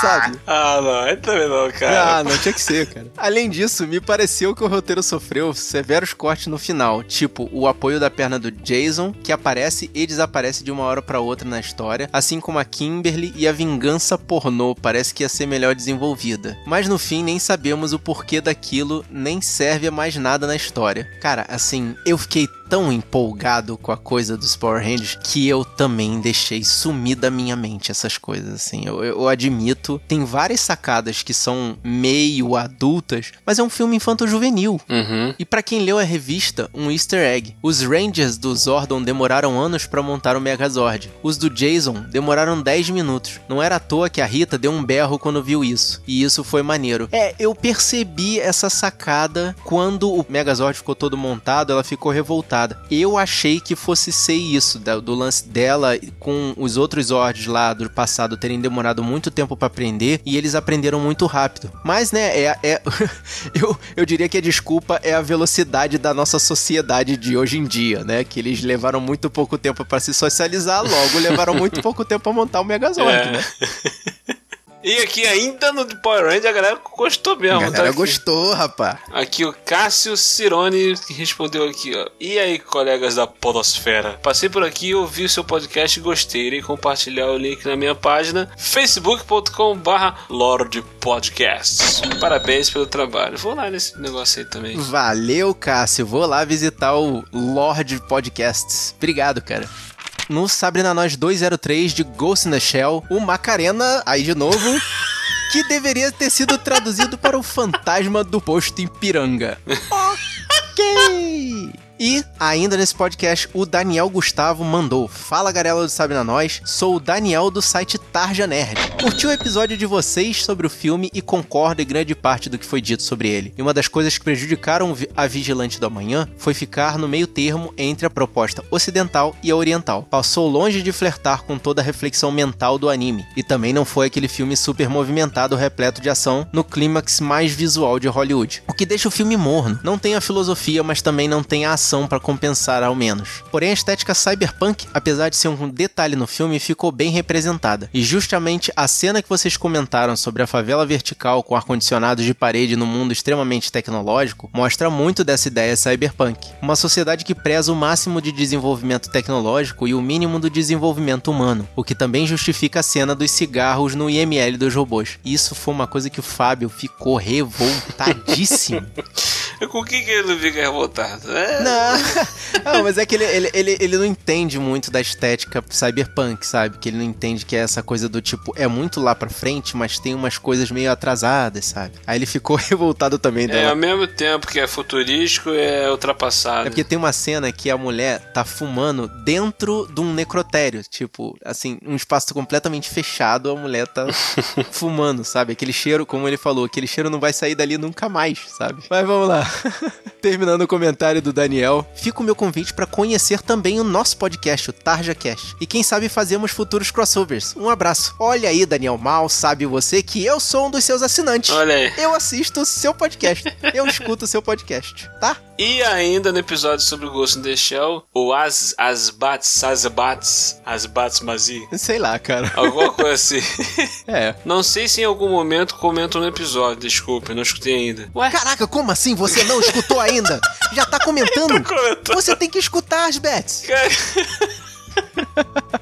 sabe? Ah, não, aí também não, cara. Ah, não tinha que ser, cara. Além disso, me pareceu que o roteiro sofreu severos cortes no final, tipo o apoio da perna do Jason, que aparece e desaparece de uma hora pra outra na história, assim como a Kimberly e a vingança pornô parece que ia ser melhor desenvolvida. Mas no fim nem sabemos o porquê daquilo, nem serve a mais nada na história. Cara, assim, eu fiquei tão empolgado com a coisa dos Power Rangers que eu também deixei sumir da minha mente essas coisas, assim. Eu, eu admito, tem várias sacadas que são meio adultas, mas é um filme infanto-juvenil. Uhum. E pra quem leu a revista, um easter egg. Os Rangers do Zordon demoraram anos pra montar o Megazord. Os do Jason demoraram 10 minutos. Não era à toa que a Rita deu um berro quando viu isso. E isso foi maneiro. É, eu percebi essa sacada quando o Megazord ficou todo montado, ela ficou revoltada. Eu achei que fosse ser isso, do lance dela com os outros Zords lá do passado terem demorado muito tempo pra aprender e eles aprenderam muito rápido. Mas, né, é, é eu, eu diria que a desculpa é a velocidade da nossa sociedade de hoje em dia, né? Que eles levaram muito pouco tempo pra se socializar, logo levaram muito pouco tempo pra montar o Megazord, É. né? E aqui ainda no Power Ranger a galera gostou mesmo. A galera tá gostou, rapaz. Aqui o Cássio Cirone que respondeu aqui, ó. E aí, colegas da Podosfera? Passei por aqui, ouvi o seu podcast e gostei. Irei compartilhar o link na minha página facebook.com/barra Lord Podcasts. Parabéns pelo trabalho. Vou lá nesse negócio aí também. Valeu, Cássio. Vou lá visitar o Lord Podcasts. Obrigado, cara. No Sabre na Nós 203 de Ghost in the Shell, o Macarena, aí de novo, que deveria ter sido traduzido para o fantasma do posto Ipiranga. ok! E, ainda nesse podcast, o Daniel Gustavo mandou: Fala galera do Sabe na Nós, sou o Daniel do site Tarja Nerd. Curti o episódio de vocês sobre o filme e concordo em grande parte do que foi dito sobre ele. E uma das coisas que prejudicaram a Vigilante do Amanhã foi ficar no meio termo entre a proposta ocidental e a oriental. Passou longe de flertar com toda a reflexão mental do anime. E também não foi aquele filme super movimentado, repleto de ação, no clímax mais visual de Hollywood. O que deixa o filme morno. Não tem a filosofia, mas também não tem a ação para compensar ao menos. Porém, a estética cyberpunk, apesar de ser um detalhe no filme, ficou bem representada. E justamente a cena que vocês comentaram sobre a favela vertical com ar-condicionado de parede no mundo extremamente tecnológico mostra muito dessa ideia cyberpunk. Uma sociedade que preza o máximo de desenvolvimento tecnológico e o mínimo do desenvolvimento humano, o que também justifica a cena dos cigarros no IML dos robôs. Isso foi uma coisa que o Fábio ficou revoltadíssimo. Com o que, que ele fica revoltado? É... Não, não, mas é que ele, ele, ele, ele não entende muito da estética cyberpunk, sabe? Que ele não entende que é essa coisa do tipo, é muito lá pra frente, mas tem umas coisas meio atrasadas, sabe? Aí ele ficou revoltado também É, dela. ao mesmo tempo que é futurístico, é ultrapassado. É porque tem uma cena que a mulher tá fumando dentro de um necrotério. Tipo, assim, um espaço completamente fechado, a mulher tá fumando, sabe? Aquele cheiro, como ele falou, aquele cheiro não vai sair dali nunca mais, sabe? Mas vamos lá. Terminando o comentário do Daniel, fica o meu convite para conhecer também o nosso podcast, o TarjaCast. E quem sabe fazemos futuros crossovers. Um abraço. Olha aí, Daniel, mal sabe você que eu sou um dos seus assinantes. Olha aí. Eu assisto o seu podcast. Eu escuto o seu podcast, tá? E ainda no episódio sobre o Ghost in the Shell, o As, Asbats, Asbats, Asbats Mazi. Sei lá, cara. Alguma coisa assim. É. Não sei se em algum momento comentam no episódio, desculpe, não escutei ainda. Ué? Caraca, como assim? Você não escutou ainda? Já tá comentando? Você tem que escutar as bets.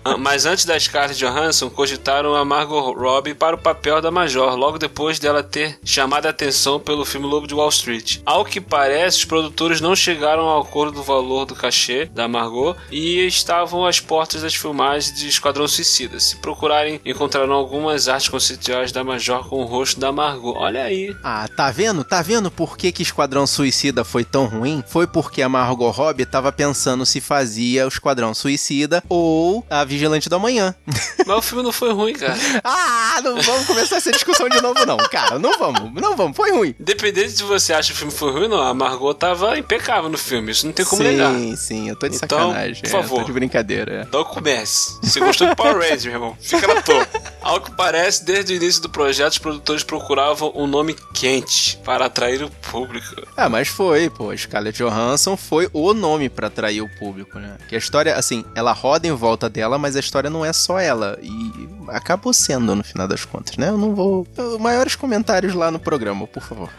Ah, Mas antes da Scarlett Johansson, cogitaram a Margot Robbie para o papel da Major, logo depois dela ter chamado a atenção pelo filme Lobo de Wall Street. Ao que parece, os produtores não chegaram ao acordo do valor do cachê da Margot e estavam às portas das filmagens de Esquadrão Suicida. Se procurarem, encontrarão algumas artes conceituais da Major com o rosto da Margot. Olha aí. Ah, tá vendo? Tá vendo por que, que Esquadrão Suicida foi tão ruim? Foi porque a Margot Robbie tava pensando se fazia o Esquadrão Suicida ou a Vigilante do Amanhã. Mas o filme não foi ruim, cara. ah, não vamos começar essa discussão de novo não, cara. Não vamos, não vamos. Foi ruim. Independente se você acha que o filme foi ruim ou não, a Margot tava impecável no filme. Isso não tem como sim, negar. Sim, sim, eu tô de Então, sacanagem. por é, favor. tô de brincadeira. é. Então comece. Se gostou de Power Rangers, meu irmão, fica na toa. Ao que parece, desde o início do projeto, os produtores procuravam um nome quente para atrair o público. Ah, mas foi, pô. Scarlett Johansson foi o nome pra atrair o público, né? Que a história, assim, ela roda em volta dela, mas a história não é só ela. E acabou sendo, no final das contas, né? Eu não vou. Maiores comentários lá no programa, por favor.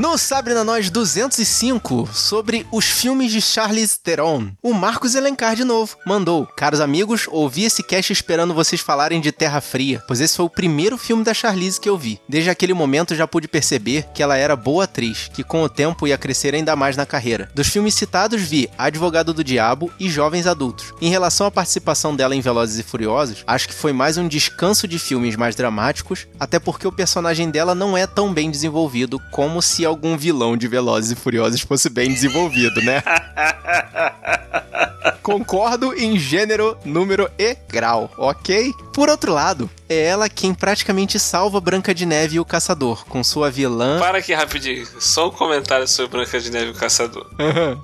No Sabre na Nós 205, sobre os filmes de Charlize Theron, o Marcos Elencar de novo mandou: Caros amigos, ouvi esse cast esperando vocês falarem de Terra Fria, pois esse foi o primeiro filme da Charlize que eu vi. Desde aquele momento já pude perceber que ela era boa atriz, que com o tempo ia crescer ainda mais na carreira. Dos filmes citados, vi Advogado do Diabo e Jovens Adultos. Em relação à participação dela em Velozes e Furiosos, acho que foi mais um descanso de filmes mais dramáticos, até porque o personagem dela não é tão bem desenvolvido como se algum vilão de Velozes e Furiosos fosse bem desenvolvido, né? Concordo em gênero, número e grau, ok? Por outro lado, é ela quem praticamente salva Branca de Neve e o Caçador, com sua vilã. Para aqui rapidinho, só um comentário sobre Branca de Neve e o Caçador.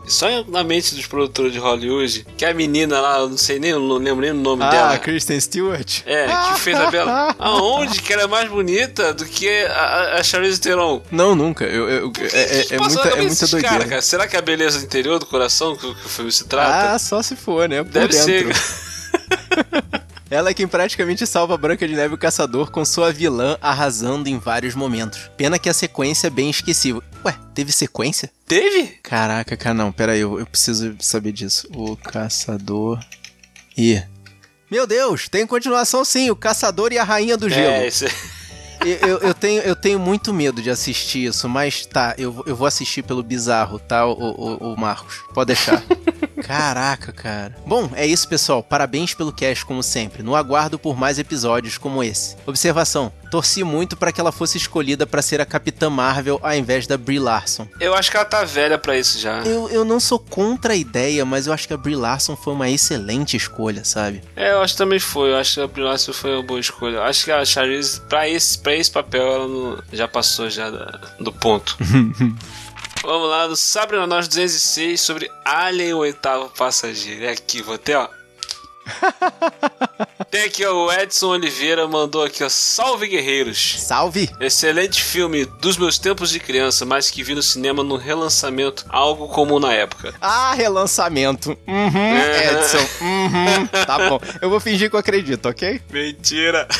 Só na mente dos produtores de Hollywood, que a menina lá, eu não sei nem, não lembro nem o nome Ah, dela. Kristen Stewart? É, que fez a Bela. Aonde que ela é mais bonita do que a, a Charlize Theron? Não, nunca. Eu, eu- é, é- é muita, é muita doideira. cara, cara. Será que é a beleza interior do coração que, o- que o filme se trata? Ah, só se for, né? Por Deve dentro. ser. Ela é quem praticamente salva Branca de Neve e o Caçador com sua vilã arrasando em vários momentos. Pena que a sequência é bem esquecível. Ué, teve sequência? Teve? Caraca, cara, não, pera aí, eu, eu preciso saber disso. O Caçador e... Meu Deus, tem continuação sim, o Caçador e a Rainha do Gelo. É, isso eu, eu, eu tenho, eu tenho muito medo de assistir isso, mas tá, eu, eu vou assistir pelo bizarro, tá, o, o, o Marcos? Pode deixar. Caraca, cara. Bom, é isso, pessoal. Parabéns pelo cast, como sempre. No aguardo por mais episódios como esse. Observação: torci muito para que ela fosse escolhida para ser a Capitã Marvel ao invés da Brie Larson. Eu acho que ela tá velha para isso já. Eu, eu não sou contra a ideia, mas eu acho que a Brie Larson foi uma excelente escolha, sabe? É, eu acho que também foi. Eu acho que a Brie Larson foi uma boa escolha. Eu acho que a Charlize, pra esse, pra esse papel, ela não, já passou já da, do ponto. Vamos lá, no Sabre na Nós 206 sobre Alien, o oitavo passageiro. É aqui, vou ter, ó. Tem aqui, o Edson Oliveira mandou aqui, ó. Salve guerreiros! Salve! Excelente filme dos meus tempos de criança, mas que vi no cinema no relançamento, algo comum na época. Ah, relançamento. Uhum, É. Edson. Uhum. Tá bom. Eu vou fingir que eu acredito, ok? Mentira!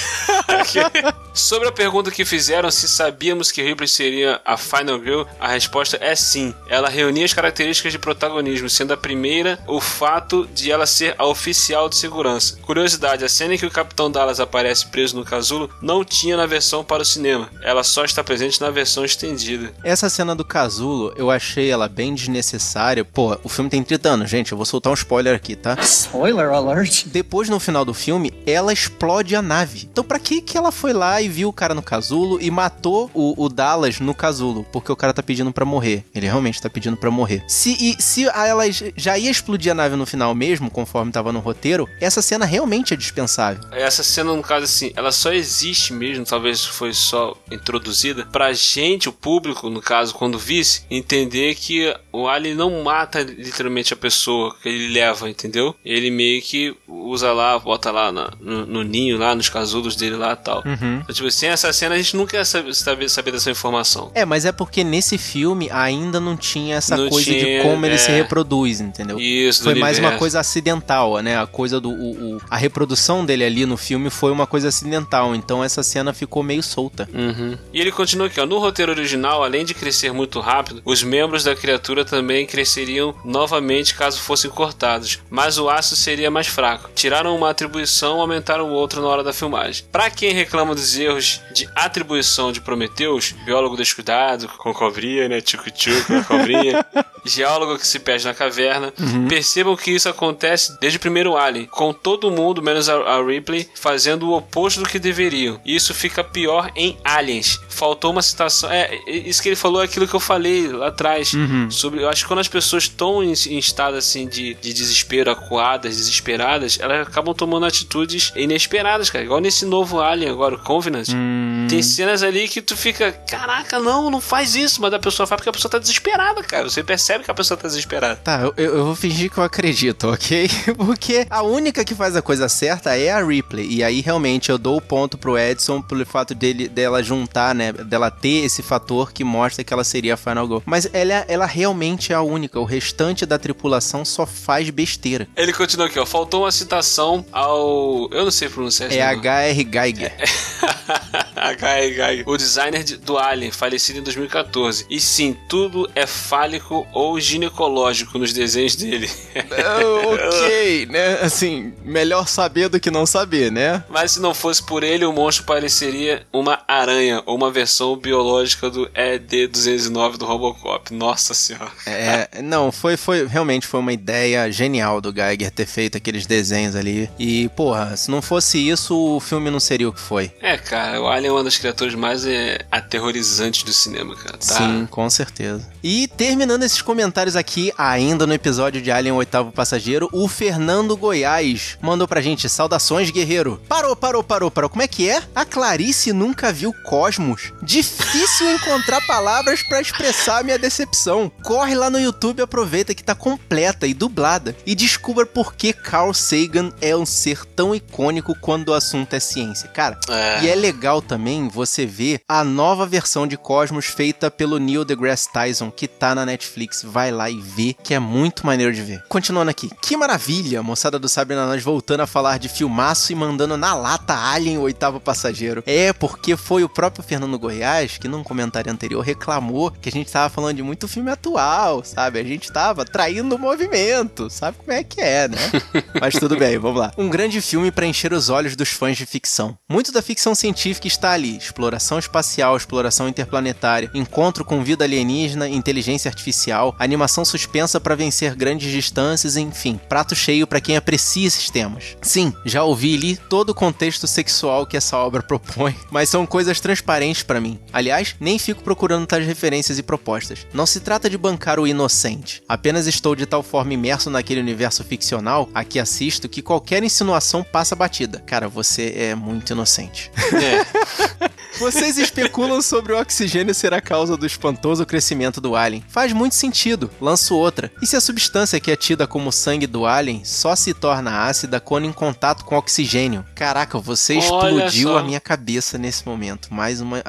Sobre a pergunta que fizeram se sabíamos que Ripley seria a Final Girl, a resposta é sim. Ela reunia as características de protagonismo, sendo a primeira o fato de ela ser a oficial de segurança. Curiosidade, a cena em que o Capitão Dallas aparece preso no casulo não tinha na versão para o cinema. Ela só está presente na versão estendida. Essa cena do casulo, eu achei ela bem desnecessária. Pô, o filme tem 30 anos, gente. Eu vou soltar um spoiler aqui, tá? Spoiler alert. Depois, no final do filme, ela explode a nave. Então, pra que que ela foi lá e viu o cara no casulo e matou o, o Dallas no casulo? Porque o cara tá pedindo pra morrer. Ele realmente tá pedindo pra morrer. Se, e, se a- ela já ia explodir a nave no final mesmo, conforme tava no roteiro, essa cena realmente é dispensável. Essa cena, no caso, assim, ela só existe mesmo, talvez foi só introduzida, pra gente, o público, no caso, quando visse, entender que o Alien não mata literalmente a pessoa que ele leva, entendeu? Ele meio que usa lá, bota lá na- no, no ninho, lá nos casulos dele lá e tal. Uhum. Então, tipo, sem essa cena a gente nunca ia saber, saber, dessa informação. É, mas é porque nesse filme ainda não tinha essa Não coisa tinha, de como ele é. se reproduz, entendeu? Isso, Foi mais uma coisa acidental, né? A coisa do. o- o- a reprodução dele ali no filme foi uma coisa acidental, então essa cena ficou meio solta. Uhum. E ele continua aqui, ó. No roteiro original, além de crescer muito rápido, os membros da criatura também cresceriam novamente caso fossem cortados, mas o aço seria mais fraco. Tiraram uma atribuição, aumentaram outra na hora da filmagem. Pra quem reclama dos erros de atribuição de Prometeus, biólogo descuidado, com cobrinha, né? Tchucu-tchucu, com a cobrinha. Geólogo que se perde na caverna. Percebam que isso acontece desde o primeiro Alien, com todo mundo, menos a, a Ripley, fazendo o oposto do que deveriam. E isso fica pior em Aliens. Faltou uma citação. É, isso que ele falou é aquilo que eu falei lá atrás. Uhum. Sobre, eu acho que quando as pessoas estão em, em estado assim de, de desespero, acuadas, desesperadas, elas acabam tomando atitudes inesperadas, cara. Igual nesse novo Alien agora, o Covenant. Hum. Tem cenas ali que tu fica, caraca, não, não faz isso, mas a pessoa faz porque a pessoa tá desesperada, cara. Você percebe que a pessoa tá desesperada. Tá, eu, eu vou fingir que eu acredito, ok? Porque a única que faz a coisa certa é a Ripley. E aí, realmente, eu dou o ponto pro Edson pelo fato dele, dela juntar, né? Dela ter esse fator que mostra que ela seria a Final Girl. Mas ela, ela realmente é a única. O restante da tripulação só faz besteira. Ele continua aqui, ó. Faltou uma citação ao. Eu não sei pronunciar É. H.R. Geiger. H.R. Geiger, o designer de- do Alien, falecido em 2014. E sim, tudo é fálico ou ginecológico nos desenhos dele. ok, né? Assim, melhor saber do que não saber, né? Mas se não fosse por ele, o monstro pareceria uma aranha ou uma versão biológica do ED-209 do Robocop. Nossa senhora. É, não, foi, foi, realmente foi uma ideia genial do Geiger ter feito aqueles desenhos ali. E, porra, se não fosse isso, o filme não seria o que foi. É, cara, o Alien é uma das criaturas mais é, aterrorizantes do cinema, cara. Tá? Sim, com certeza. E terminando esses comentários aqui, ainda no episódio de Alien o Oitavo Passageiro, o Fernando Goiás mandou pra gente saudações, guerreiro. Parou, parou, parou, parou. Como é que é? A Clarice nunca viu Cosmos. Difícil encontrar palavras pra expressar a minha decepção. Corre lá no YouTube aproveita que tá completa e dublada e descubra por que Carl Sagan é um ser tão icônico quando o assunto é ciência. Cara, É. e é legal também você vê a nova versão de Cosmos feita pelo Neil deGrasse Tyson, que tá na Netflix. Vai lá e vê, que é muito maneiro de ver. Continuando aqui. Que maravilha, moçada do Sabre na Nós voltando a falar de filmaço e mandando na lata Alien, o oitavo passageiro. É, porque foi o próprio Fernando Goiás que num comentário anterior reclamou que a gente tava falando de muito filme atual, sabe? A gente tava traindo o movimento, sabe como é que é, né? Mas tudo bem, vamos lá. Um grande filme para encher os olhos dos fãs de ficção. Muito da ficção científica está ali: exploração espacial, exploração interplanetária, encontro com vida alienígena, inteligência artificial, animação suspensa para vencer grandes distâncias, enfim, prato cheio para quem aprecia esses temas. Sim, já ouvi e li todo o contexto sexual que essa obra propõe, mas são coisas transparentes para mim. Aliás, nem fico procurando tais referências e propostas. Não se trata de bancar o inocente. Apenas estou de tal forma imerso naquele universo ficcional a que assisto que qualquer insinuação passa batida. Cara, você é muito inocente. É. Vocês especulam sobre o oxigênio ser a causa do espantoso crescimento do alien. Faz muito sentido. Lanço outra. E se a substância que é tida como sangue do alien só se torna ácida quando em contato com oxigênio? Caraca, você Olha explodiu só. a minha cabeça nesse momento. Mais uma,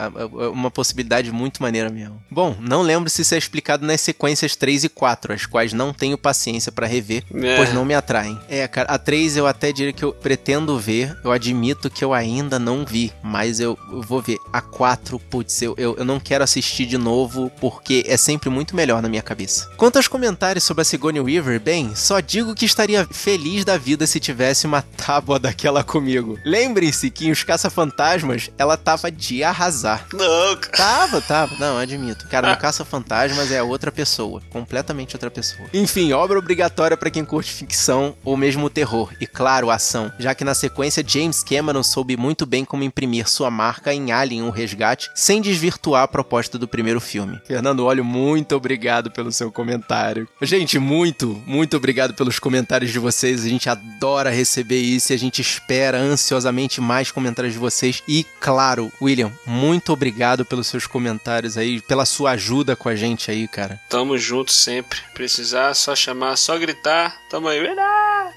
uma possibilidade muito maneira mesmo. Bom, não lembro se isso é explicado nas sequências 3 e 4, as quais não tenho paciência pra rever, É. pois não me atraem. É, cara, a 3 eu até diria que eu pretendo ver, eu admito que eu ainda não vi, mas eu, eu vou ver. A 4, putz, eu, eu, eu não quero assistir de novo, porque é sempre muito melhor na minha cabeça. Quanto aos comentários sobre a Sigourney Weaver, bem, só digo que estaria feliz da vida se tivesse uma tábua daquela comigo. Lembrem-se que em Os Caça-Fantasmas, ela tava de arrasar. Não, cara. Tava, tava. Não, admito. Cara, no Caça-Fantasmas é outra pessoa. Completamente outra pessoa. Enfim, obra obrigatória pra quem curte ficção ou mesmo terror. E claro, ação. Já que na sequência, James Cameron soube muito bem como imprimir sua marca em Alien, o Resgate, sem desvirtuar a proposta do primeiro filme. Fernando Olho, muito obrigado pelo seu comentário. Gente, muito, muito obrigado pelos comentários de vocês. A gente adora receber isso e a gente espera ansiosamente mais comentários de vocês. E, claro, William, muito obrigado pelos seus comentários aí, pela sua ajuda com a gente aí, cara. Tamo junto sempre. Precisar, só chamar, só gritar. Tamo aí.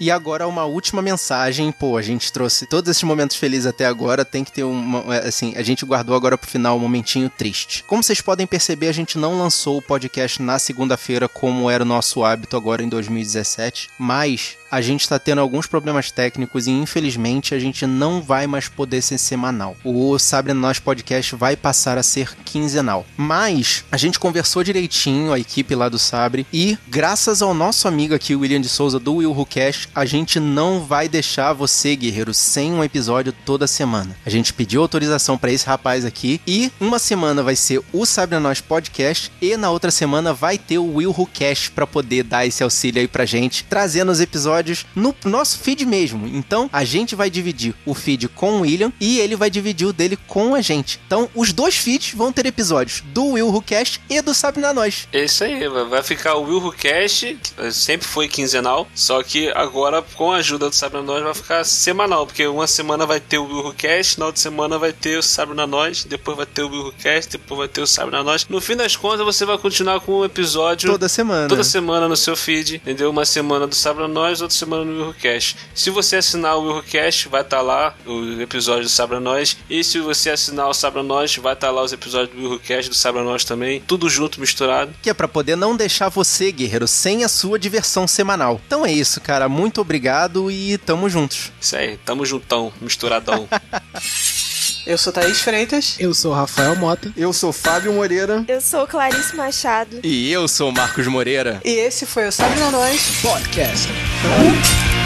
E agora uma última mensagem, pô, a gente trouxe todos esses momentos felizes até agora, tem que ter uma, é, assim, a gente guardou agora pro final um momentinho triste. Como vocês podem perceber, a gente não lançou o podcast na segunda-feira como era o nosso hábito agora em 2017, mas a gente tá tendo alguns problemas técnicos e infelizmente a gente não vai mais poder ser semanal. O Sabre Nós Podcast vai passar a ser quinzenal. Mas a gente conversou direitinho, a equipe lá do Sabre, e graças ao nosso amigo aqui, William de Souza, do Will Who Cash, a gente não vai deixar você, guerreiro, sem um episódio toda semana. A gente pediu autorização para esse rapaz aqui e uma semana vai ser o Sabre Nós Podcast e na outra semana vai ter o Will Who Cash para poder dar esse auxílio aí pra gente, trazendo os episódios no nosso feed mesmo. Então, a gente vai dividir o feed com o William e ele vai dividir o dele com a gente. Então, os dois feeds vão ter episódios do Will Who Cast e do Sabe na Nós. É isso aí, vai ficar o Will Who Cast, que sempre foi quinzenal, só que agora com a ajuda do Sabre na Nós vai ficar semanal, porque uma semana vai ter o Will Who Cast, na outra semana vai ter o Sabre na Nós, depois vai ter o Will Who Cast, depois vai ter o Sabre na Nós. No fim das contas, você vai continuar com um episódio Toda semana. toda semana no seu feed, entendeu? Uma semana do Sabre na Nós, outra semana no Will Who Cast. Se você assinar o Will Who Cast, vai estar lá o episódio do Sabre na Nós, e se você assinar o Sabre na Nós, vai estar lá os episódios do Will Who Cast, do Sabre na Nós também, tudo junto, misturado. Que é pra poder não deixar você, guerreiro, sem a sua diversão semanal. Então é isso, cara. Muito obrigado e tamo juntos. Isso aí, tamo juntão, misturadão. Eu sou Thaís Freitas. Eu sou Rafael Mota. Eu sou Fábio Moreira. Eu sou Clarice Machado. E eu sou o Marcos Moreira. E esse foi o Sabe na Nós Podcast. Podcast.